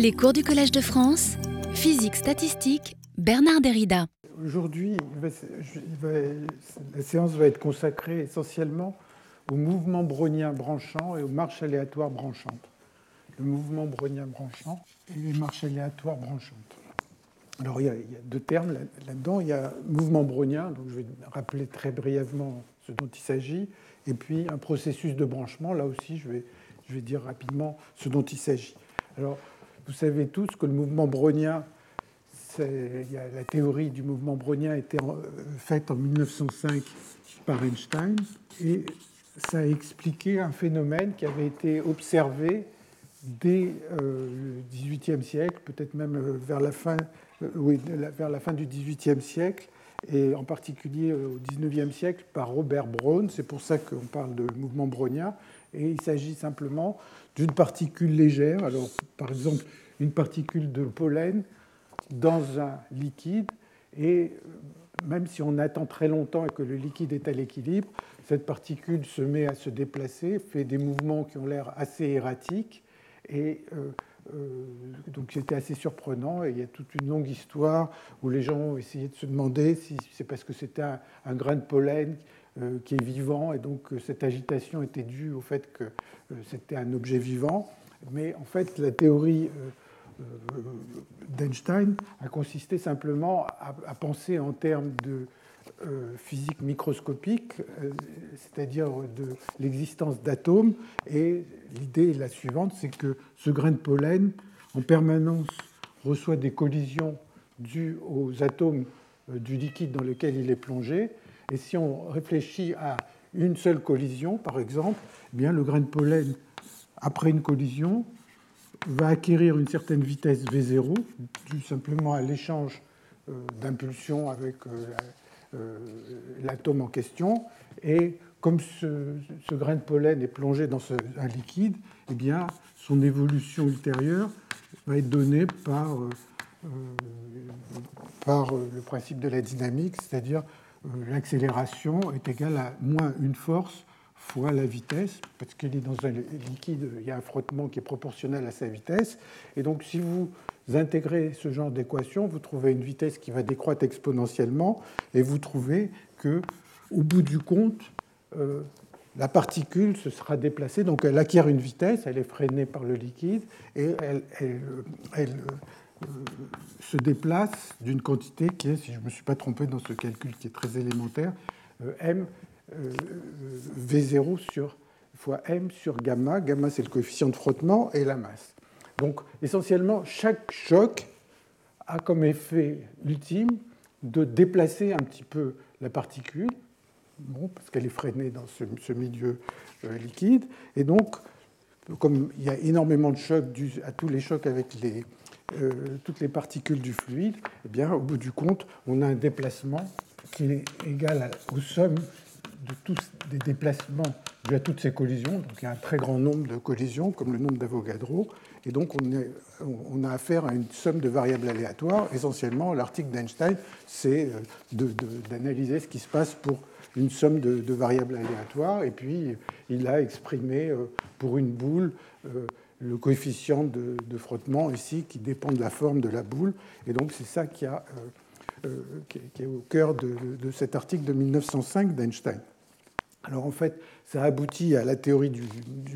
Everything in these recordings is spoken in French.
Les cours du Collège de France, physique statistique, Bernard Derrida. Aujourd'hui, la séance va être consacrée essentiellement au mouvement brownien branchant et aux marches aléatoires branchantes. Le mouvement brownien branchant et les marches aléatoires branchantes. Alors, il y, a, deux termes là-dedans. il y a mouvement brownien, donc je vais rappeler très brièvement ce dont il s'agit, et puis un processus de branchement. Là aussi, je vais, je vais dire rapidement ce dont il s'agit. Alors, vous savez tous que le mouvement brownien, la théorie du mouvement brownien a été faite en 1905 par Einstein, et ça a expliqué un phénomène qui avait été observé dès euh, le XVIIIe siècle, peut-être même euh, vers la fin, euh, oui, vers la du XVIIIe siècle, et en particulier au XIXe siècle par Robert Brown. C'est pour ça qu'on parle de mouvement brownien. Et il s'agit simplement d'une particule légère, alors par exemple une particule de pollen dans un liquide, et même si on attend très longtemps et que le liquide est à l'équilibre, cette particule se met à se déplacer, fait des mouvements qui ont l'air assez erratiques, et euh, euh, donc c'était assez surprenant. Et il y a toute une longue histoire où les gens ont essayé de se demander si c'est parce que c'était un, grain de pollen qui est vivant, et donc cette agitation était due au fait que c'était un objet vivant. Mais en fait, la théorie d'Einstein a consisté simplement à, penser en termes de euh, physique microscopique, euh, c'est-à-dire de l'existence d'atomes. Et l'idée est la suivante, c'est que ce grain de pollen, en permanence, reçoit des collisions dues aux atomes euh, du liquide dans lequel il est plongé. Et si on réfléchit à une seule collision, par exemple, eh le grain de pollen, après une collision, va acquérir une certaine vitesse V0, due simplement à l'échange euh, d'impulsions avec euh, euh, l'atome en question. Et comme ce, grain de pollen est plongé dans un liquide, eh bien, son évolution ultérieure va être donnée par, par le principe de la dynamique, c'est-à-dire l'accélération est égale à moins une force fois la vitesse, parce qu'il est dans un liquide, il y a un frottement qui est proportionnel à sa vitesse. Et donc, si vous intégrez ce genre d'équation, vous trouvez une vitesse qui va décroître exponentiellement, et vous trouvez que, au bout du compte, euh, la particule se sera déplacée, donc elle acquiert une vitesse, elle est freinée par le liquide, et elle, euh, se déplace d'une quantité qui est, si je ne me suis pas trompé dans ce calcul qui est très élémentaire, euh, m euh, V0 sur fois m sur gamma. Gamma, c'est le coefficient de frottement et la masse. Donc, essentiellement, chaque choc a comme effet ultime de déplacer un petit peu la particule, bon, parce qu'elle est freinée dans ce, milieu euh, liquide. Et donc, comme il y a énormément de chocs dus à tous les chocs avec les, euh, toutes les particules du fluide, eh bien, au bout du compte, on a un déplacement qui est égal aux sommes de tous des déplacements dû à toutes ces collisions. Donc il y a un très grand nombre de collisions, comme le nombre d'Avogadro. Et donc on, a affaire à une somme de variables aléatoires. Essentiellement, l'article d'Einstein, c'est euh, d'analyser ce qui se passe pour une somme de, variables aléatoires. Et puis il a exprimé euh, pour une boule le coefficient de, frottement ici qui dépend de la forme de la boule. Et donc c'est ça qui a euh, qui est au cœur de, cet article de 1905 d'Einstein. Alors en fait, ça aboutit à la théorie du,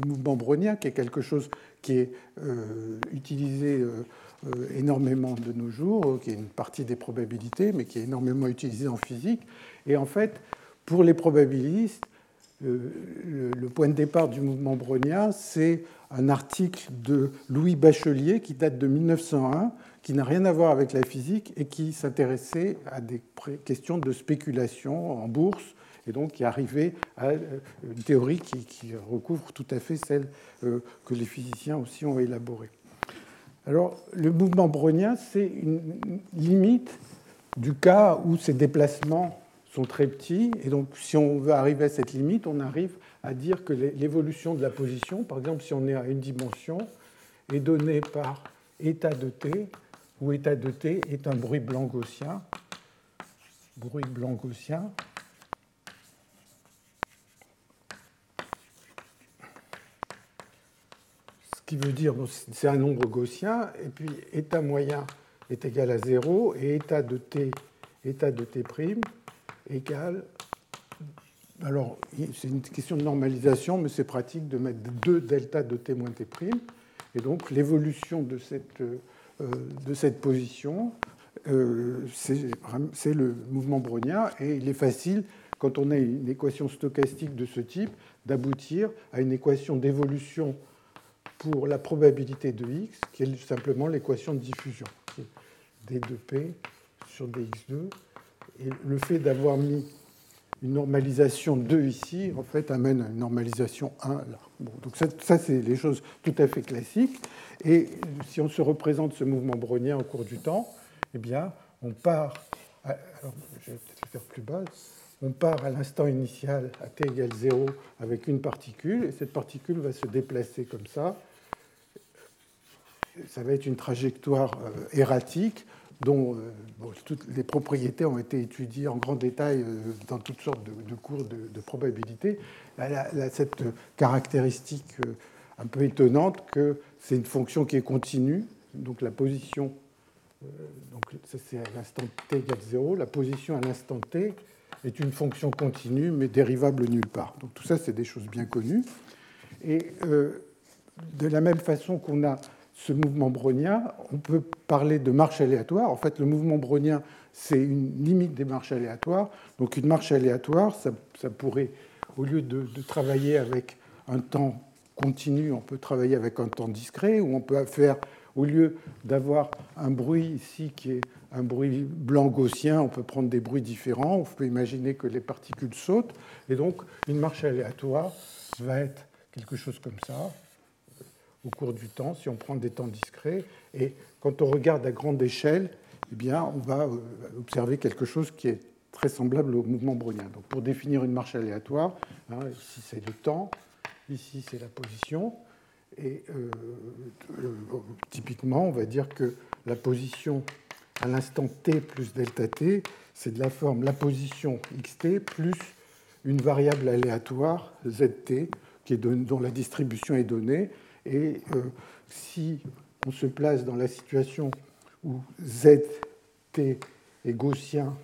mouvement brownien, qui est quelque chose qui est euh, utilisé euh, énormément de nos jours, qui est une partie des probabilités, mais qui est énormément utilisé en physique. Et en fait, pour les probabilistes, le, point de départ du mouvement brownien, c'est un article de Louis Bachelier qui date de 1901, qui n'a rien à voir avec la physique et qui s'intéressait à des questions de spéculation en bourse, et donc qui arrivait à euh, une théorie qui, recouvre tout à fait celle euh, que les physiciens aussi ont élaborée. Alors, le mouvement brownien, c'est une limite du cas où ces déplacements sont très petits, et donc si on veut arriver à cette limite, on arrive à dire que l'évolution de la position, par exemple si on est à une dimension, est donnée par état de t où état de t est un bruit blanc gaussien. Bruit blanc gaussien. Ce qui veut dire c'est un nombre gaussien, et puis état moyen est égal à 0, et état de t, état de t' égale. Alors, c'est une question de normalisation, mais c'est pratique de mettre 2 delta de t moins t'. Et donc, l'évolution de cette, euh, de cette position, euh, c'est le mouvement brownien, et il est facile, quand on a une équation stochastique de ce type, d'aboutir à une équation d'évolution pour la probabilité de x, qui est simplement l'équation de diffusion, d2p sur dx2. Et le fait d'avoir mis une normalisation 2 ici, en fait, amène à une normalisation 1 là. donc ça, c'est les choses tout à fait classiques. Et si on se représente ce mouvement brownien au cours du temps, eh bien, on part, alors, je vais peut-être faire plus bas, on part à l'instant initial à t égale 0 avec une particule, et cette particule va se déplacer comme ça, ça va être une trajectoire euh, erratique dont euh, toutes les propriétés ont été étudiées en grand détail euh, dans toutes sortes de, cours de, probabilité. Cette caractéristique un peu étonnante que c'est une fonction qui est continue, donc la position, donc c'est à l'instant t égale 0, la position à l'instant t est une fonction continue mais dérivable nulle part. Donc tout ça c'est des choses bien connues. Et de la même façon qu'on a ce mouvement brownien, on peut parler de marche aléatoire. En fait, le mouvement brownien, c'est une limite des marches aléatoires. Donc une marche aléatoire, ça, pourrait, au lieu de, travailler avec un temps continu, on peut travailler avec un temps discret, ou on peut faire, au lieu d'avoir un bruit ici qui est un bruit blanc gaussien, on peut prendre des bruits différents, on peut imaginer que les particules sautent, et donc une marche aléatoire va être quelque chose comme ça au cours du temps, si on prend des temps discrets. Et quand on regarde à grande échelle, eh bien, on va euh, observer quelque chose qui est très semblable au mouvement brownien. Donc, pour définir une marche aléatoire, hein, ici c'est le temps, ici c'est la position. Et euh, euh, typiquement, on va dire que la position à l'instant t plus delta t, c'est de la forme la position xt plus une variable aléatoire zt, qui est dont la distribution est donnée, et euh, si on se place dans la situation où zt est gaussien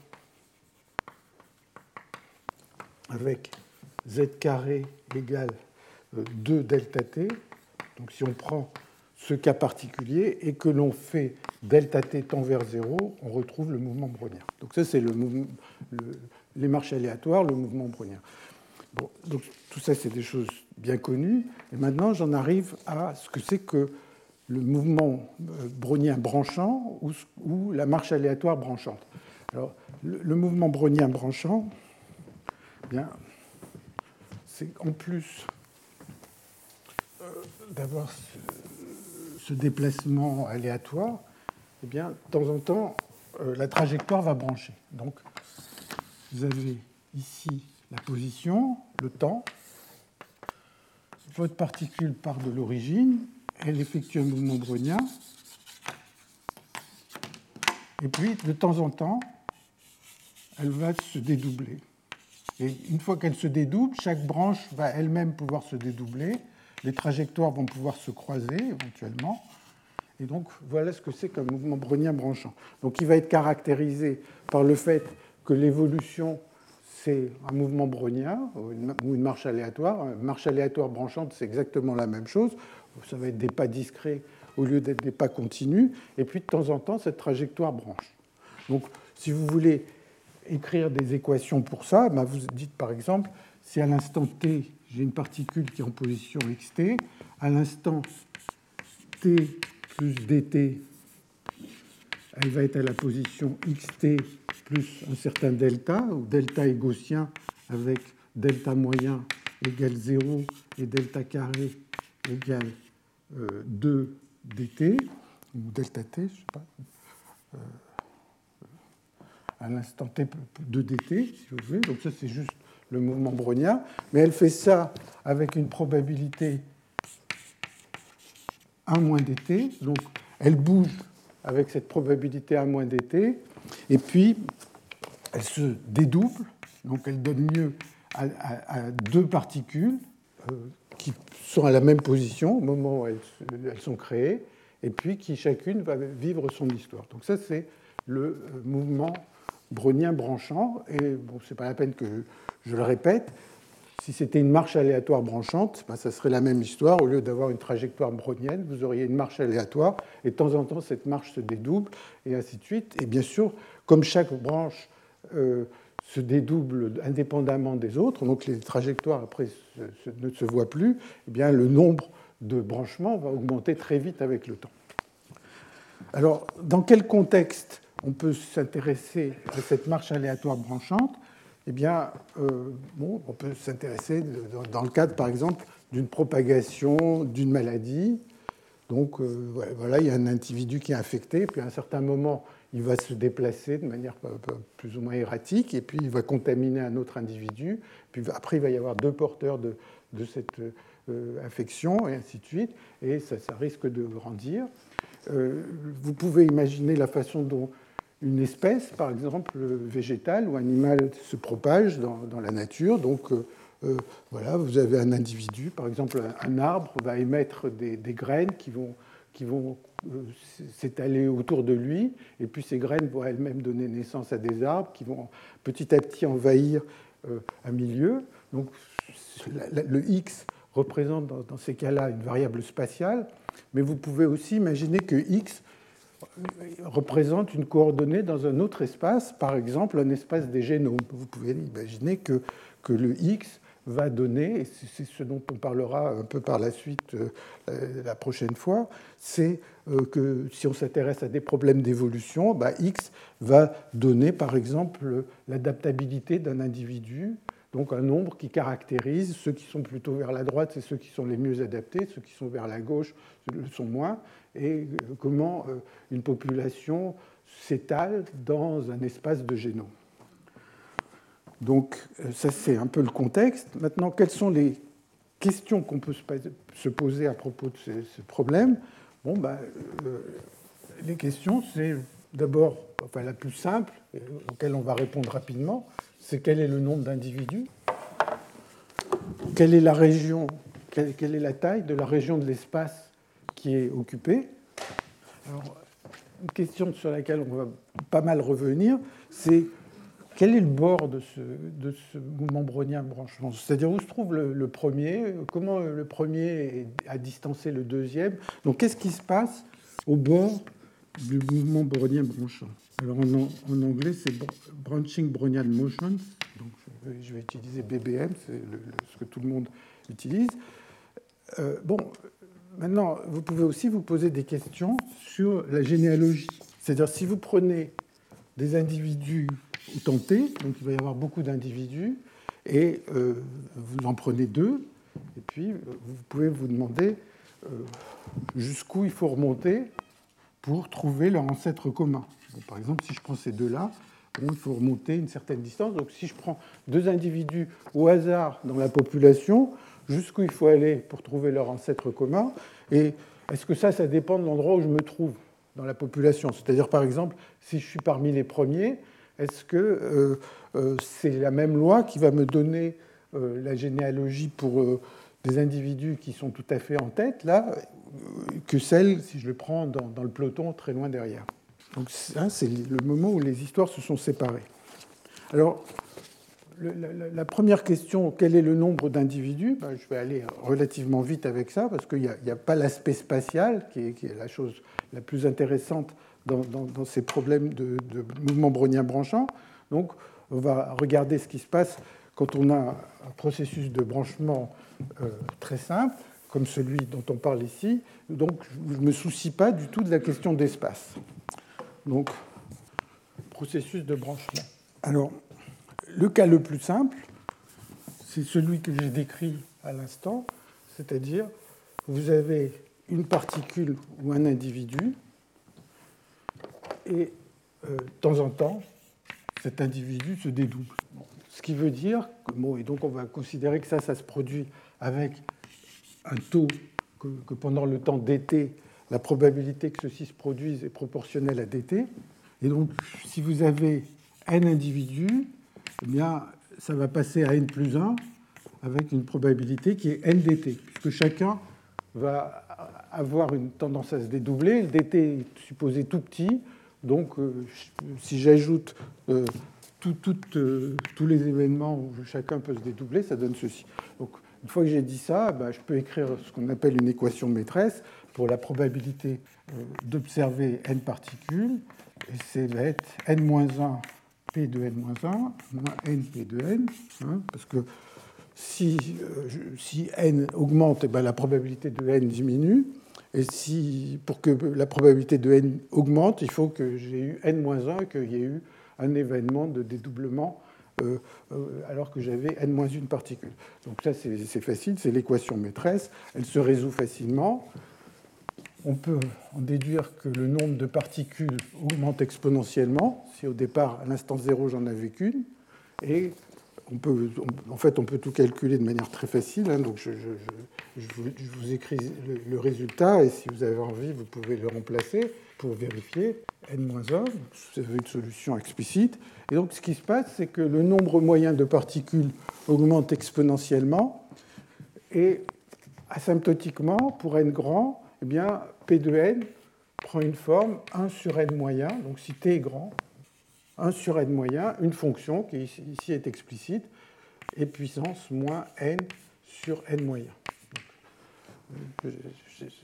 avec z carré égale 2 euh, delta t, donc si on prend ce cas particulier et que l'on fait delta t tend vers 0, on retrouve le mouvement brownien. Donc ça, c'est le, les marches aléatoires, le mouvement brownien. Bon, donc tout ça, c'est des choses bien connues. Et maintenant, j'en arrive à ce que c'est que le mouvement euh, brownien branchant ou, la marche aléatoire branchante. Alors, le, mouvement brownien branchant, eh c'est en plus euh, d'avoir ce, déplacement aléatoire, eh bien, de temps en temps, euh, la trajectoire va brancher. Donc, vous avez ici la position, le temps. Votre particule part de l'origine, elle effectue un mouvement brownien, et puis de temps en temps, elle va se dédoubler. Et une fois qu'elle se dédouble, chaque branche va elle-même pouvoir se dédoubler, les trajectoires vont pouvoir se croiser éventuellement. Et donc voilà ce que c'est qu'un mouvement brownien branchant. Donc il va être caractérisé par le fait que l'évolution c'est un mouvement brownien ou une marche aléatoire. Une marche aléatoire branchante, c'est exactement la même chose. Ça va être des pas discrets au lieu d'être des pas continus. Et puis de temps en temps, cette trajectoire branche. Donc si vous voulez écrire des équations pour ça, ben, vous dites par exemple, si à l'instant t, j'ai une particule qui est en position xt, à l'instant t plus dt, elle va être à la position xt plus un certain delta, où delta est gaussien avec delta moyen égale 0 et delta carré égale 2 euh, dt, ou delta t, je ne sais pas, euh, à l'instant t 2 dt, si vous voulez. Donc ça, c'est juste le mouvement brownien. Mais elle fait ça avec une probabilité 1 moins dt. Donc elle bouge avec cette probabilité 1 moins dt. Et puis, elle se dédouble, donc elle donne lieu à, deux particules, euh, qui sont à la même position au moment où elles, sont créées, et puis qui chacune va vivre son histoire. Donc ça, c'est le euh, mouvement brownien branchant, et bon, ce n'est pas la peine que je le répète, si c'était une marche aléatoire branchante, ben, ça serait la même histoire. Au lieu d'avoir une trajectoire brownienne, vous auriez une marche aléatoire, et de temps en temps, cette marche se dédouble, et ainsi de suite. Et bien sûr, comme chaque branche euh, se dédouble indépendamment des autres, donc les trajectoires après ne se voient plus, eh bien, le nombre de branchements va augmenter très vite avec le temps. Alors, dans quel contexte on peut s'intéresser à cette marche aléatoire branchante? Eh bien, euh, bon, on peut s'intéresser dans, le cadre, par exemple, d'une propagation d'une maladie. Donc, euh, voilà, il y a un individu qui est infecté, puis à un certain moment, il va se déplacer de manière plus ou moins erratique, et puis il va contaminer un autre individu. Puis après, il va y avoir deux porteurs de, cette euh, infection, et ainsi de suite, et ça, ça risque de grandir. vous pouvez imaginer la façon dont une espèce, par exemple végétale ou animale, se propage dans, la nature. Donc euh, euh, voilà, vous avez un individu, par exemple un, arbre va émettre des, graines qui vont, euh, s'étaler autour de lui, et puis ces graines vont elles-mêmes donner naissance à des arbres qui vont petit à petit envahir un milieu. Donc le X représente dans ces cas-là une variable spatiale, mais vous pouvez aussi imaginer que X représente une coordonnée dans un autre espace, par exemple un espace des génomes. Vous pouvez imaginer que, que le X va donner, et c'est ce dont on parlera un peu par la suite euh, la prochaine fois, c'est euh, que si on s'intéresse à des problèmes d'évolution, bah, X va donner par exemple l'adaptabilité d'un individu donc un nombre qui caractérise ceux qui sont plutôt vers la droite, c'est ceux qui sont les mieux adaptés, ceux qui sont vers la gauche le sont moins, et euh, comment euh, une population s'étale dans un espace de génome. Donc euh, ça c'est un peu le contexte. Maintenant, quelles sont les questions qu'on peut se poser à propos de ce, problème? Bon, bah, les questions, c'est d'abord, enfin la plus simple, auquel on va répondre rapidement, c'est quel est le nombre d'individus, quelle est la région, quelle, est la taille de la région de l'espace? Qui est occupée. Alors, une question sur laquelle on va pas mal revenir, c'est quel est le bord de ce, de ce mouvement brownien branchement? C'est-à-dire où se trouve le, premier? Comment le premier a distancé le deuxième? Donc qu'est-ce qui se passe au bord du mouvement brownien branchant? Alors en, anglais, c'est Branching Brownian Motion. Donc je vais utiliser BBM, c'est ce que tout le monde utilise. Euh, bon, maintenant, vous pouvez aussi vous poser des questions sur la généalogie. C'est-à-dire, si vous prenez des individus tentés, donc il va y avoir beaucoup d'individus, et euh, vous en prenez deux, et puis vous pouvez vous demander euh, jusqu'où il faut remonter pour trouver leur ancêtre commun par exemple, si je prends ces deux-là, il faut remonter une certaine distance. Donc si je prends deux individus au hasard dans la population, jusqu'où il faut aller pour trouver leur ancêtre commun Et est-ce que ça, ça dépend de l'endroit où je me trouve dans la population? C'est-à-dire, par exemple, si je suis parmi les premiers, est-ce que euh, euh, c'est la même loi qui va me donner euh, la généalogie pour des individus qui sont tout à fait en tête, là, que celle, si je le prends dans le peloton très loin derrière? Donc hein, c'est le moment où les histoires se sont séparées. Alors, la, première question, quel est le nombre d'individus? Ben, Je vais aller relativement vite avec ça, parce qu'il n'y a, pas l'aspect spatial, qui est, la chose la plus intéressante dans, ces problèmes de, mouvement brownien branchant. Donc, on va regarder ce qui se passe quand on a un processus de branchement euh, très simple, comme celui dont on parle ici. Donc, je ne me soucie pas du tout de la question d'espace. Donc, processus de branchement. Alors, le cas le plus simple, c'est celui que j'ai décrit à l'instant, c'est-à-dire vous avez une particule ou un individu, et euh, de temps en temps, cet individu se dédouble. Ce qui veut dire que, bon, et donc on va considérer que ça, ça se produit avec un taux que, pendant le temps d'été, la probabilité que ceci se produise est proportionnelle à dt. Et donc, si vous avez n individus, eh bien, ça va passer à n plus 1 avec une probabilité qui est n dt, puisque chacun va avoir une tendance à se dédoubler. Le dt est supposé tout petit, donc euh, si j'ajoute euh, euh, tous les événements où chacun peut se dédoubler, ça donne ceci. Donc, une fois que j'ai dit ça, ben, je peux écrire ce qu'on appelle une équation maîtresse pour la probabilité d'observer n particules. Et c'est va être n-1 p de n-1 moins n p de n, hein, parce que si, si n augmente, eh ben, la probabilité de n diminue. Et si, pour que la probabilité de n augmente, il faut que j'ai eu n-1, qu'il y ait eu un événement de dédoublement euh, euh, alors que j'avais n-1 particule. Donc ça, c'est facile, c'est l'équation maîtresse. Elle se résout facilement. On peut en déduire que le nombre de particules augmente exponentiellement. Si au départ, à l'instant zéro, j'en avais qu'une. Et on peut, en fait, on peut tout calculer de manière très facile. Hein. donc, je, vous, écris le, résultat et si vous avez envie, vous pouvez le remplacer pour vérifier n-1. Vous avez une solution explicite. Et donc, ce qui se passe, c'est que le nombre moyen de particules augmente exponentiellement et asymptotiquement, pour n grand, eh bien, P de n prend une forme 1 sur n moyen. Donc, si t est grand, 1 sur n moyen, une fonction qui ici est explicite, et puissance moins n sur n moyen.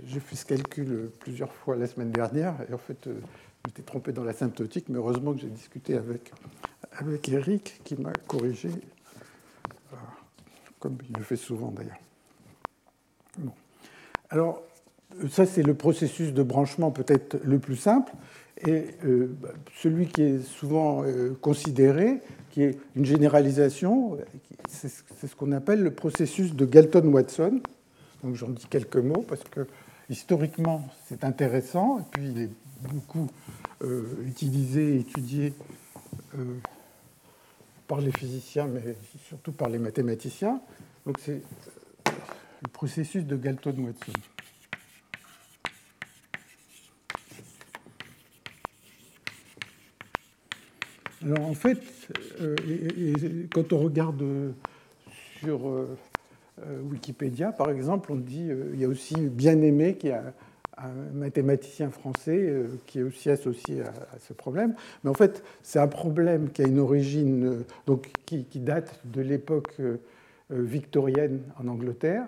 J'ai fait ce calcul plusieurs fois la semaine dernière, et en fait, je m'étais trompé dans l'asymptotique, mais heureusement que j'ai discuté avec, avec Eric, qui m'a corrigé, euh, comme il le fait souvent d'ailleurs. Alors, ça, c'est le processus de branchement peut-être le plus simple. Et euh, celui qui est souvent euh, considéré, qui est une généralisation, c'est ce qu'on appelle le processus de Galton-Watson. Donc j'en dis quelques mots parce que historiquement c'est intéressant et puis il est beaucoup euh, utilisé, étudié par les physiciens, mais surtout par les mathématiciens. Donc c'est le processus de Galton-Watson. Alors en fait, euh, quand on regarde sur euh, euh, Wikipédia, par exemple, on dit il y a aussi Bien-Aimé qui est un, mathématicien français qui est aussi associé à, ce problème. Mais en fait, c'est un problème qui a une origine, donc qui, date de l'époque victorienne en Angleterre.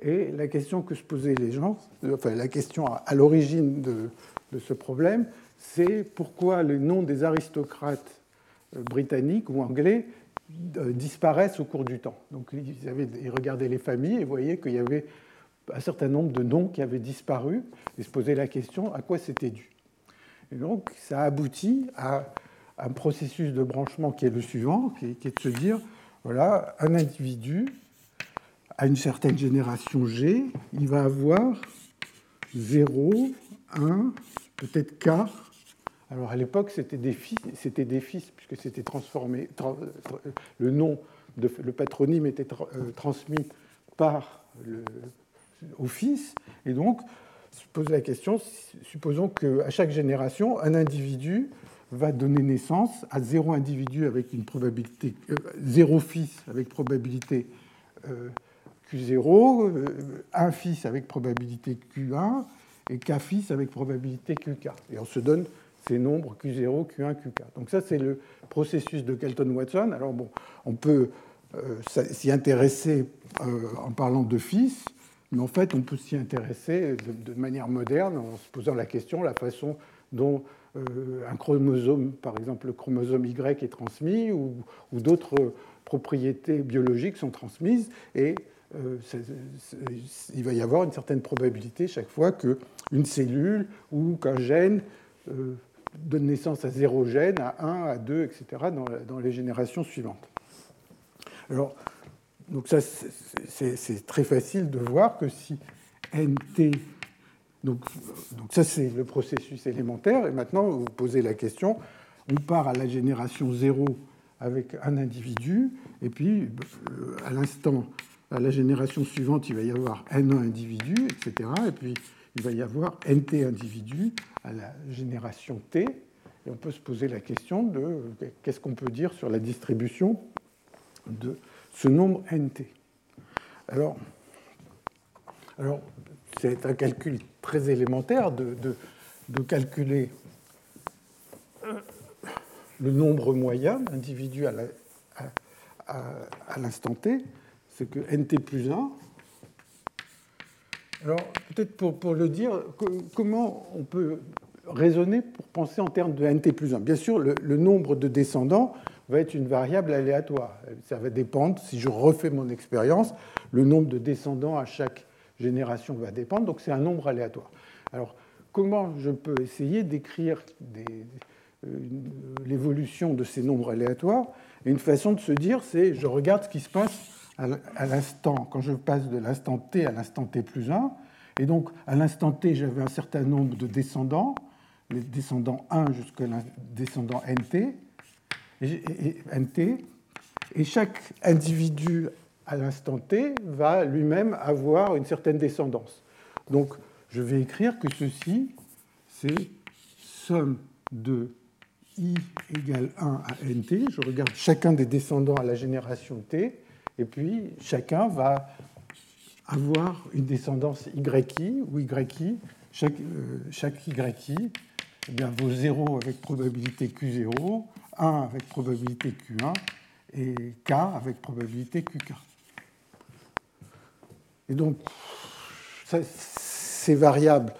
Et la question que se posaient les gens, enfin la question à, l'origine de, de, ce problème, c'est pourquoi le nom des aristocrates euh, britanniques ou anglais euh, disparaissent au cours du temps. Donc ils, avaient, ils regardaient les familles et voyaient qu'il y avait un certain nombre de noms qui avaient disparu et se posaient la question à quoi c'était dû? Et donc ça aboutit à un processus de branchement qui est le suivant, qui est, de se dire, voilà, un individu à une certaine génération G, il va avoir 0, 1, peut-être K alors à l'époque, c'était des fils, puisque c'était transformé. le nom, le patronyme était euh, transmis par au fils, et donc se pose la question supposons qu'à chaque génération, un individu va donner naissance à zéro individu avec une probabilité euh, zéro fils avec probabilité euh, Q0, un fils avec probabilité Q1 et k fils avec probabilité QK. Et on se donne ces nombres Q0, Q1, Qk. Donc ça, c'est le processus de Kelton-Watson. Alors bon, on peut euh, s'y intéresser euh, en parlant de fils, mais en fait, on peut s'y intéresser de, manière moderne en se posant la question, la façon dont euh, un chromosome, par exemple le chromosome Y, est transmis, ou, d'autres propriétés biologiques sont transmises, et il va y avoir une certaine probabilité chaque fois qu'une cellule ou qu'un gène donne naissance à zéro gène, à 1, à 2, etc., dans, les générations suivantes. Alors, donc ça, c'est très facile de voir que si nt, donc, donc ça c'est le processus élémentaire, et maintenant vous posez la question, on part à la génération 0 avec un individu, et puis euh, à l'instant, à la génération suivante, il va y avoir n1 individus, etc., et puis il va y avoir nt individus à la génération t, et on peut se poser la question de qu'est-ce qu'on peut dire sur la distribution de ce nombre nt. Alors, alors c'est un calcul très élémentaire de, de, calculer euh, le nombre moyen d'individus à l'instant t. C'est que nt plus 1. Alors, peut-être pour, le dire, comment on peut raisonner pour penser en termes de nt plus 1 Bien sûr, le, nombre de descendants va être une variable aléatoire. Ça va dépendre, si je refais mon expérience, le nombre de descendants à chaque génération va dépendre, donc c'est un nombre aléatoire. Alors, comment je peux essayer d'écrire l'évolution de ces nombres aléatoires? Une façon de se dire, c'est je regarde ce qui se passe à l'instant, quand je passe de l'instant t à l'instant t plus 1. Et donc, à l'instant t, j'avais un certain nombre de descendants, les descendants 1 jusqu'à descendant nt nt, et chaque individu à l'instant t va lui-même avoir une certaine descendance. Donc je vais écrire que ceci, c'est somme de i égale 1 à nt. Je regarde chacun des descendants à la génération t, et puis chacun va avoir une descendance yi ou yi. Chaque, euh, yi eh bien, vaut 0 avec probabilité q0, 1 avec probabilité Q1 et K avec probabilité QK. Et donc, ces variables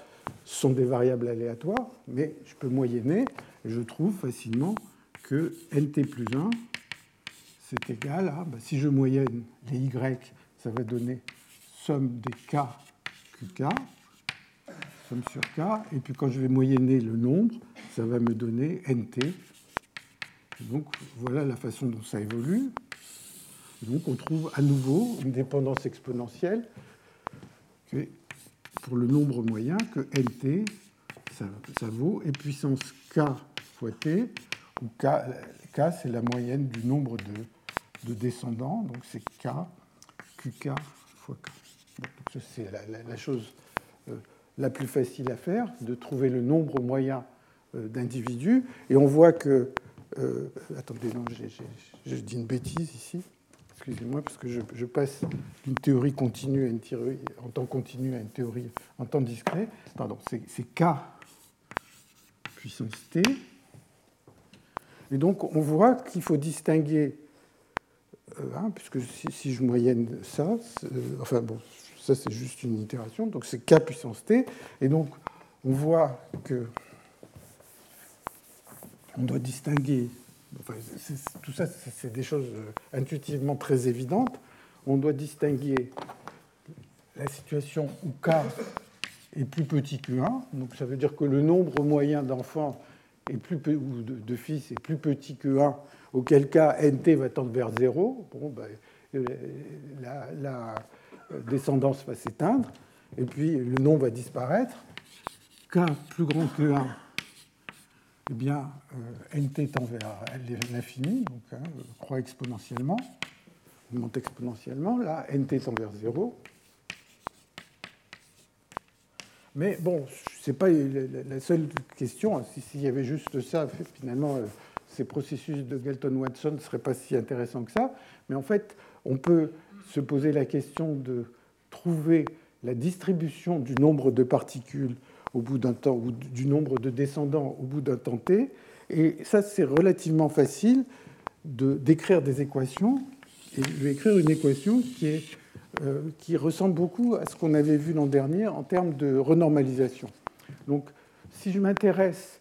sont des variables aléatoires, mais je peux moyenner et je trouve facilement que nt plus 1, c'est égal à, bah, si je moyenne les y, ça va donner somme des k qk, somme sur k, et puis quand je vais moyenner le nombre, ça va me donner nt donc voilà la façon dont ça évolue. Donc on trouve à nouveau une dépendance exponentielle pour le nombre moyen que nt, ça, vaut. Et puissance k fois t, où k, c'est la moyenne du nombre de, descendants, donc c'est k, qk fois k. c'est la, chose euh, la plus facile à faire, de trouver le nombre moyen euh, d'individus. Et on voit que euh, attendez, non, je dis une bêtise ici. Excusez-moi, parce que je, passe d'une théorie continue à une théorie en temps continu à une théorie en temps discret. Pardon, c'est K puissance T. Et donc, on voit qu'il faut distinguer, hein, puisque si, je moyenne ça, euh, enfin bon, ça c'est juste une itération, donc c'est K puissance T. Et donc, on voit que on doit distinguer, tout ça c'est des choses euh, intuitivement très évidentes, on doit distinguer la situation où K est plus petit que 1, donc ça veut dire que le nombre moyen d'enfants plus ou de, fils est plus petit que 1, auquel cas nt va tendre vers 0, bon, ben, euh, la, la, descendance va s'éteindre, et puis le nombre va disparaître. K plus grand que 1 eh bien, euh, nt tend vers l'infini, donc hein, croît exponentiellement, monte exponentiellement. Là, nt tend vers 0. Mais bon, ce n'est pas la seule question. S'il y avait juste ça, finalement, euh, ces processus de Galton-Watson ne seraient pas si intéressants que ça. Mais en fait, on peut se poser la question de trouver la distribution du nombre de particules au bout d'un temps, ou du nombre de descendants au bout d'un temps t. Et ça, c'est relativement facile d'écrire des équations. Et écrire une équation qui, est, qui ressemble beaucoup à ce qu'on avait vu l'an dernier en termes de renormalisation. Donc, si je m'intéresse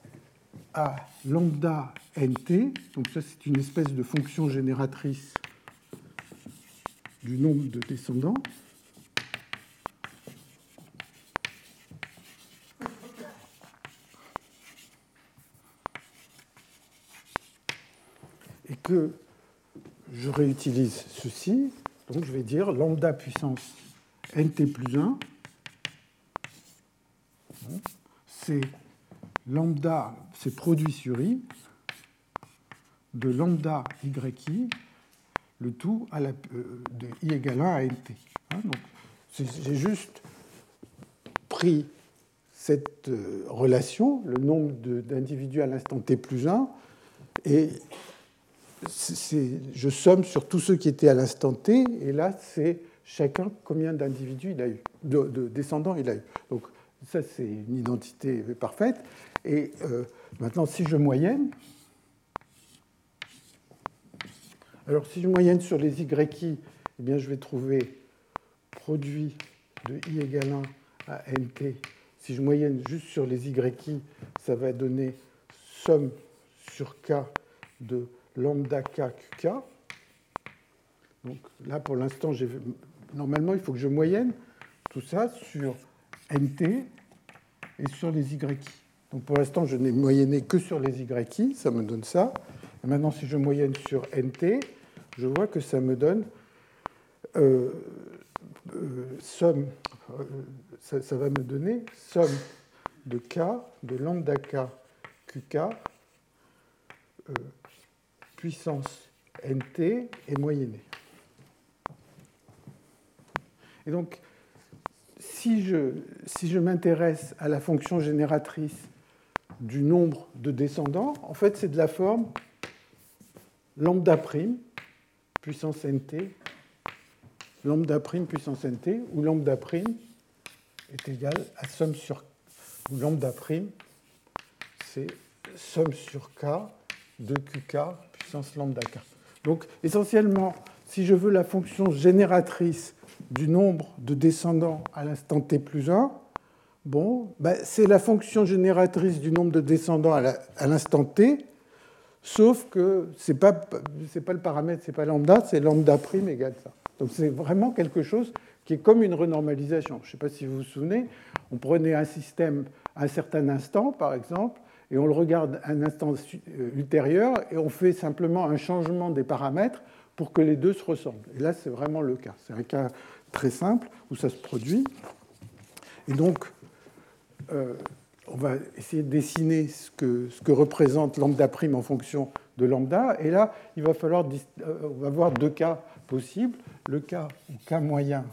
à lambda nt, donc ça c'est une espèce de fonction génératrice du nombre de descendants, que je réutilise ceci, donc je vais dire lambda puissance nt plus 1, c'est lambda, c'est produit sur i, de lambda yi, le tout à la, euh, de i égale 1 à nt. Hein, j'ai juste pris cette euh, relation, le nombre d'individus à l'instant t plus 1, et je somme sur tous ceux qui étaient à l'instant t, et là, c'est chacun combien d'individus il a eu, de, descendants il a eu. Donc ça, c'est une identité parfaite. Et euh, maintenant, si je moyenne, alors si je moyenne sur les y, eh bien, je vais trouver produit de i égale 1 à nt. Si je moyenne juste sur les y, ça va donner somme sur k de lambda k qk. Donc là, pour l'instant, normalement, il faut que je moyenne tout ça sur nt et sur les y. Donc pour l'instant, je n'ai moyenné que sur les y, ça me donne ça. Et maintenant, si je moyenne sur nt, je vois que ça me donne euh, euh, somme, euh, ça, ça, va me donner somme de k, de lambda k qk, puissance nt et moyennée. Et donc, si je, si je m'intéresse à la fonction génératrice du nombre de descendants, en fait, c'est de la forme lambda prime puissance nt, lambda prime puissance nt, où lambda prime est égal à somme sur où lambda prime, c'est somme sur k de qk puissance lambda k. Donc essentiellement, si je veux la fonction génératrice du nombre de descendants à l'instant t plus 1, bon, ben, c'est la fonction génératrice du nombre de descendants à l'instant t, sauf que ce n'est pas, pas le paramètre, ce n'est pas lambda, c'est lambda prime égale ça. Donc c'est vraiment quelque chose qui est comme une renormalisation. Je ne sais pas si vous vous souvenez, on prenait un système à un certain instant, par exemple, et on le regarde un instant euh, ultérieur, et on fait simplement un changement des paramètres pour que les deux se ressemblent. Et là, c'est vraiment le cas. C'est un cas très simple où ça se produit. Et donc, euh, on va essayer de dessiner ce que, représente lambda prime en fonction de lambda. Et là, il va falloir, euh, on va voir deux cas possibles. Le cas où k moyen,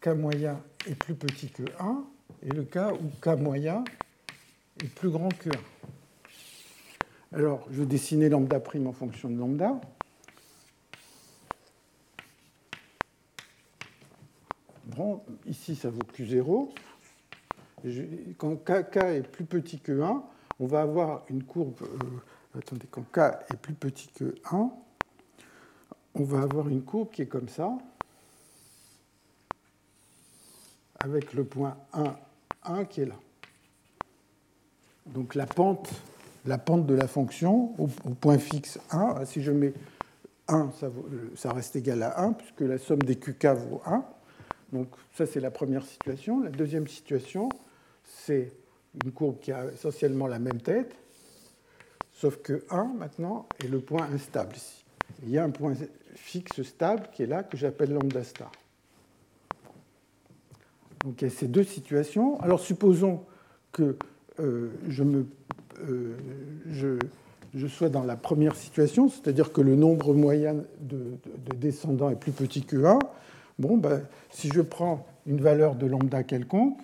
k moyen est plus petit que 1, et le cas où k moyen est plus grand que 1. Alors, je vais dessiner lambda prime en fonction de lambda. Bon, ici, ça vaut Q0. Quand k, est plus petit que 1, on va avoir une courbe. Euh, attendez, quand k est plus petit que 1, on va avoir une courbe qui est comme ça, avec le point 1, 1 qui est là. Donc la pente la pente de la fonction au, point fixe 1. Si je mets 1, ça, reste égal à 1, puisque la somme des QK vaut 1. Donc ça, c'est la première situation. La deuxième situation, c'est une courbe qui a essentiellement la même tête, sauf que 1, maintenant, est le point instable ici. Il y a un point fixe stable qui est là, que j'appelle lambda star. Donc il y a ces deux situations. Alors supposons que je me euh, je, sois dans la première situation, c'est-à-dire que le nombre moyen de, descendants est plus petit que 1, bon, ben, si je prends une valeur de lambda quelconque,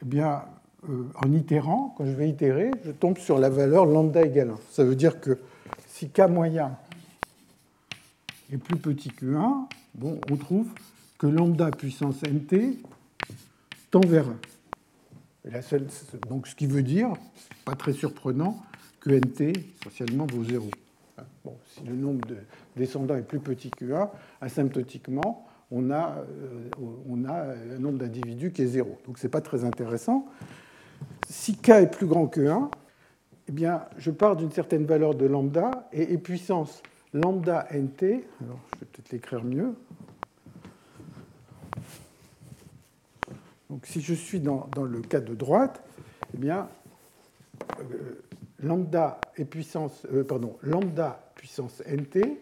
eh bien, euh, en itérant, quand je vais itérer, je tombe sur la valeur lambda égale 1. Ça veut dire que si k moyen est plus petit que 1, bon, on trouve que lambda puissance nt tend vers 1 donc, ce qui veut dire, pas très surprenant, que nt essentiellement vaut 0. Bon, si le nombre de descendants est plus petit que 1, asymptotiquement, on a, euh, on a un nombre d'individus qui est 0. Donc ce n'est pas très intéressant. Si k est plus grand que 1, eh bien, je pars d'une certaine valeur de lambda et, et puissance lambda nt, alors je vais peut-être l'écrire mieux, Donc si je suis dans, le cas de droite, eh bien, euh, lambda, et puissance, euh, lambda puissance nt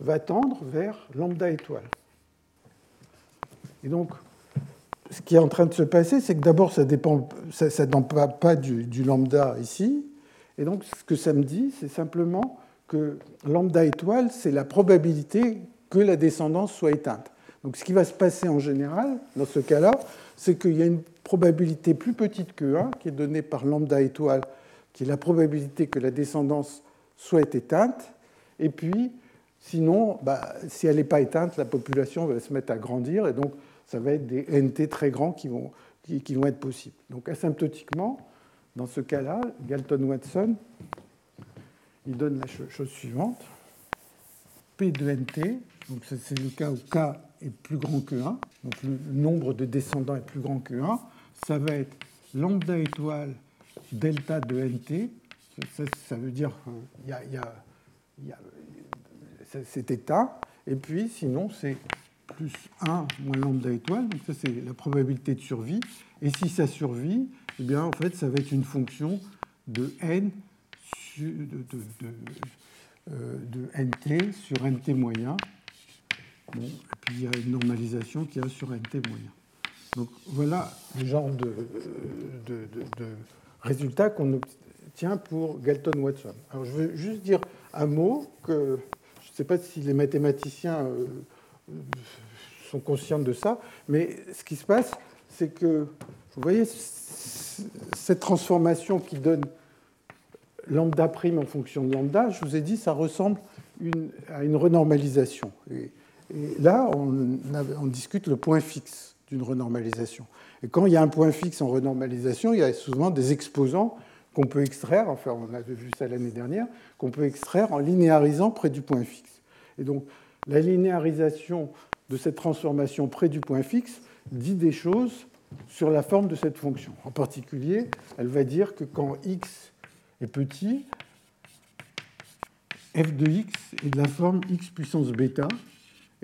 va tendre vers lambda étoile. Et donc, ce qui est en train de se passer, c'est que d'abord, ça dépend, ça, pas, pas du, lambda ici. Et donc, ce que ça me dit, c'est simplement que lambda étoile, c'est la probabilité que la descendance soit éteinte. Donc, ce qui va se passer en général, dans ce cas-là, c'est qu'il y a une probabilité plus petite que 1, qui est donnée par lambda étoile, qui est la probabilité que la descendance soit éteinte. Et puis, Sinon, bah, si elle n'est pas éteinte, la population va se mettre à grandir et donc ça va être des NT très grands qui vont, qui, vont être possibles. Donc asymptotiquement, dans ce cas-là, Galton-Watson, il donne la chose suivante. P de NT, donc c'est le cas où K est plus grand que 1, donc le nombre de descendants est plus grand que 1, ça va être lambda étoile delta de NT, ça, veut dire qu'il y a, y a cet état, et puis sinon c'est plus 1 moins lambda étoile, donc ça c'est la probabilité de survie, et si ça survit, eh bien en fait ça va être une fonction de euh, de, nt sur nt moyen, et puis il y a une normalisation qui a sur nt moyen. Donc voilà le genre de, de, résultat qu'on obtient pour Galton-Watson. Alors je veux juste dire un mot que je ne sais pas si les mathématiciens euh, sont conscients de ça, mais ce qui se passe, c'est que, vous voyez, cette transformation qui donne lambda prime en fonction de lambda, je vous ai dit, ça ressemble à une renormalisation. Là, on, on, discute le point fixe d'une renormalisation. Et quand il y a un point fixe en renormalisation, il y a souvent des exposants qu'on peut extraire, enfin on avait vu ça l'année dernière, qu'on peut extraire en linéarisant près du point fixe. Et donc la linéarisation de cette transformation près du point fixe dit des choses sur la forme de cette fonction. En particulier, elle va dire que quand x est petit, f de x est de la forme x puissance bêta,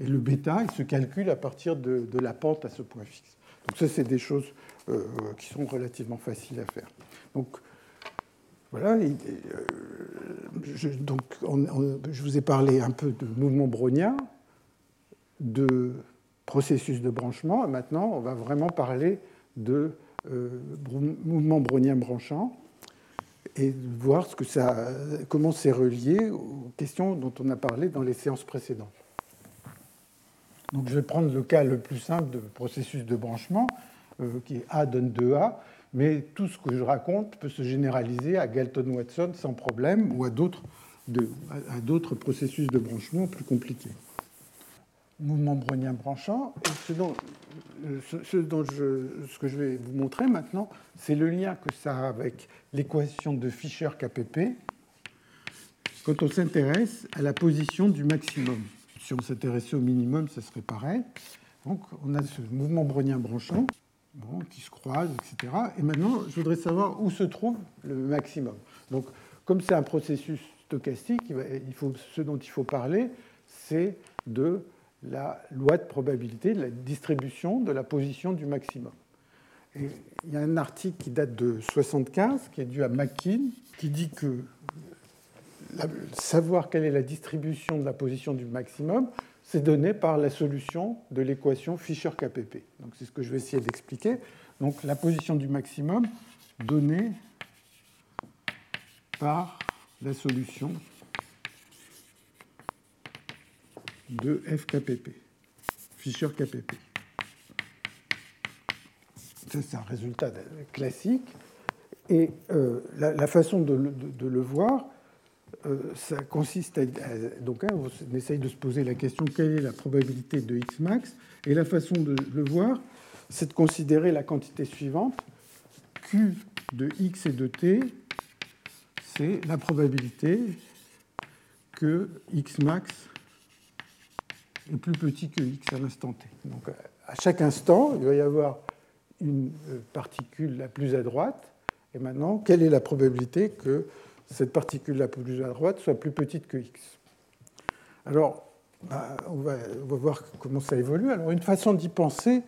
et le bêta, il se calcule à partir de, la pente à ce point fixe. Donc ça, c'est des choses euh, qui sont relativement faciles à faire. Donc voilà, euh, je, donc je vous ai parlé un peu de mouvement brownien, de processus de branchement, maintenant on va vraiment parler de euh, mouvement brownien branchant et voir ce que ça, comment c'est relié aux questions dont on a parlé dans les séances précédentes. Donc je vais prendre le cas le plus simple de processus de branchement, euh, qui est A donne 2A mais tout ce que je raconte peut se généraliser à Galton-Watson sans problème ou à d'autres, processus de branchement plus compliqués. Mouvement brownien branchant, ce, dont, ce, dont je, ce que je vais vous montrer maintenant, c'est le lien que ça a avec l'équation de Fischer-KPP quand on s'intéresse à la position du maximum. Si on s'intéressait au minimum, ce serait pareil. Donc on a ce mouvement brownien branchant qui se croisent, etc. Et maintenant, je voudrais savoir où se trouve le maximum. Donc, comme c'est un processus stochastique, ce dont il faut parler, c'est de la loi de probabilité, de la distribution de la position du maximum. Et il y a un article qui date de 75, qui est dû à McKean, qui dit que savoir quelle est la distribution de la position du maximum, c'est donné par la solution de l'équation Fischer-KPP. Donc c'est ce que je vais essayer d'expliquer. Donc la position du maximum donnée par la solution de FKPP, Fischer-KPP. C'est un résultat classique. Et euh, la, façon de le voir, ça consiste à. Donc, hein, on essaye de se poser la question quelle est la probabilité de x max Et la façon de le voir, c'est de considérer la quantité suivante Q de x et de t, c'est la probabilité que x max est plus petit que x à l'instant t. Donc, à chaque instant, il va y avoir une euh, particule la plus à droite. Et maintenant, quelle est la probabilité que cette particule la plus à droite soit plus petite que x. Alors, bah, on, va, voir comment ça évolue. Alors, une façon d'y penser,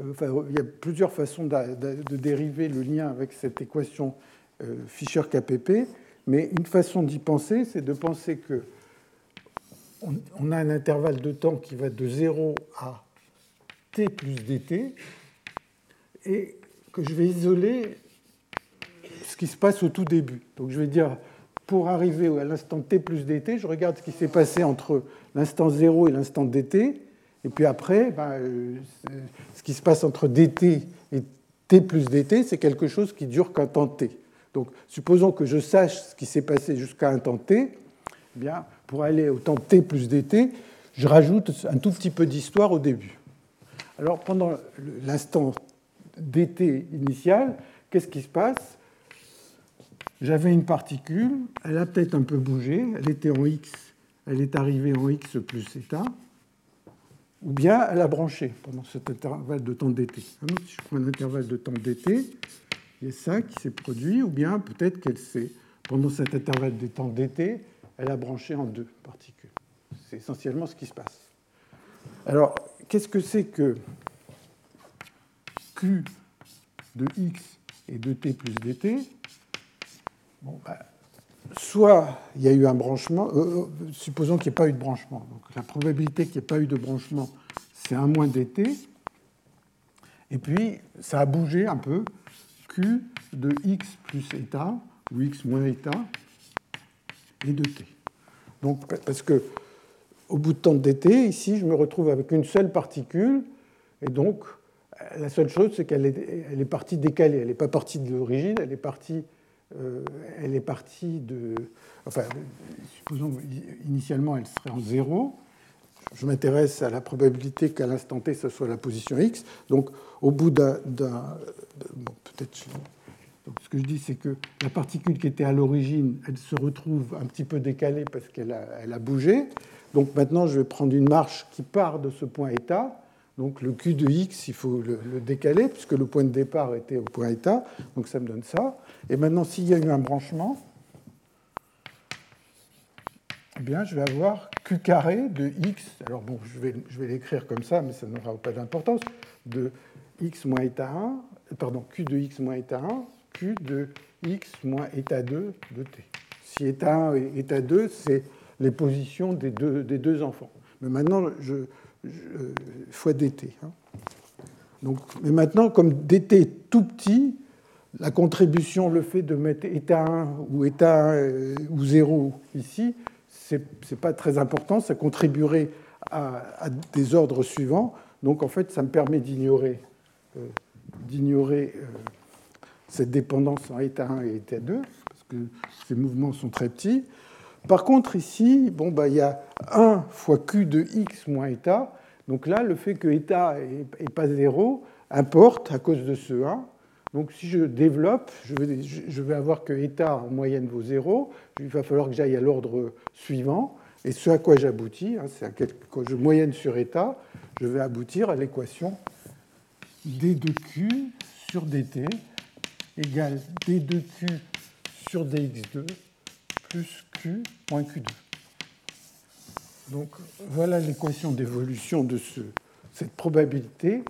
euh, il y a plusieurs façons de, dériver le lien avec cette équation euh, Fischer-KPP, mais une façon d'y penser, c'est de penser que on, a un intervalle de temps qui va de 0 à t plus dt, et que je vais isoler qui se passe au tout début. Donc je vais dire, pour arriver à l'instant t plus dt, je regarde ce qui s'est passé entre l'instant 0 et l'instant dt, et puis après, ben, euh, ce qui se passe entre dt et t plus dt, c'est quelque chose qui dure qu'un temps t. Donc supposons que je sache ce qui s'est passé jusqu'à un temps t, eh bien, pour aller au temps t plus dt, je rajoute un tout petit peu d'histoire au début. Alors pendant l'instant dt initial, qu'est-ce qui se passe? J'avais une particule, elle a peut-être un peu bougé, elle était en x, elle est arrivée en x plus état, ou bien elle a branché pendant cet intervalle de temps dt. Si je prends un intervalle de temps dt, il y a ça qui s'est produit, ou bien peut-être qu'elle s'est, pendant cet intervalle de temps dt, elle a branché en deux particules. C'est essentiellement ce qui se passe. Alors, qu'est-ce que c'est que Q de x et de t plus dt bon, bah, Soit il y a eu un branchement, euh, euh, supposons qu'il n'y ait pas eu de branchement. Donc, la probabilité qu'il n'y ait pas eu de branchement, c'est 1 moins dt. Et puis, ça a bougé un peu. Q de x plus état, ou x moins état, et de t. Donc, parce que au bout de temps de dt, ici, je me retrouve avec une seule particule, et donc la seule chose, c'est qu'elle est, elle est partie décalée. Elle n'est pas partie de l'origine, elle est partie, euh, elle est partie de. Enfin, supposons initialement elle serait en zéro. Je m'intéresse à la probabilité qu'à l'instant t, ce soit la position x. Donc, au bout d'un. peut-être ce que je dis, c'est que la particule qui était à l'origine, elle se retrouve un petit peu décalée parce qu'elle a, bougé. Donc maintenant, je vais prendre une marche qui part de ce point état. Donc le Q de x, il faut le, décaler, puisque le point de départ était au point état. Donc ça me donne ça. Et maintenant, s'il y a eu un branchement, eh bien, je vais avoir Q carré de x. Alors bon, je vais, l'écrire comme ça, mais ça n'aura pas d'importance. De x moins état 1, pardon, Q de x moins état 1 Q de x moins état 2 de t. Si état 1 et état 2, c'est les positions des deux, des deux enfants. Mais maintenant, je, fois dt. Hein. Donc, mais maintenant, comme dt est tout petit, la contribution, le fait de mettre état 1 ou état 1 euh, ou 0 ici, ce n'est pas très important, ça contribuerait à, des ordres suivants. Donc en fait, ça me permet d'ignorer euh, d'ignorer euh, cette dépendance en état 1 et état 2, parce que ces mouvements sont très petits. Par contre, ici, bon, bah, il y a 1 fois q de x moins état. Donc là, le fait que état n'est pas 0 importe à cause de ce 1. Donc si je développe, je vais, avoir que état en moyenne vaut 0. Il va falloir que j'aille à l'ordre suivant. Et ce à quoi j'aboutis, hein, c'est quand je moyenne sur état, je vais aboutir à l'équation d de q sur dt égale d2q sur dx2 plus q moins q2. Donc voilà l'équation d'évolution de ce, cette probabilité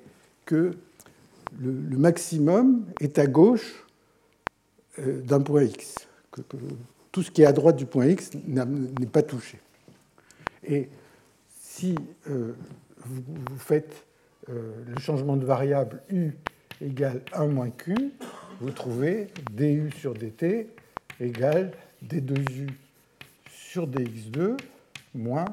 que le, maximum est à gauche euh, d'un point x, tout ce qui est à droite du point x n'est pas touché. Et si euh, vous, faites euh, le changement de variable u égale 1 moins q, vous trouvez du sur dt égale d2u sur dx2 moins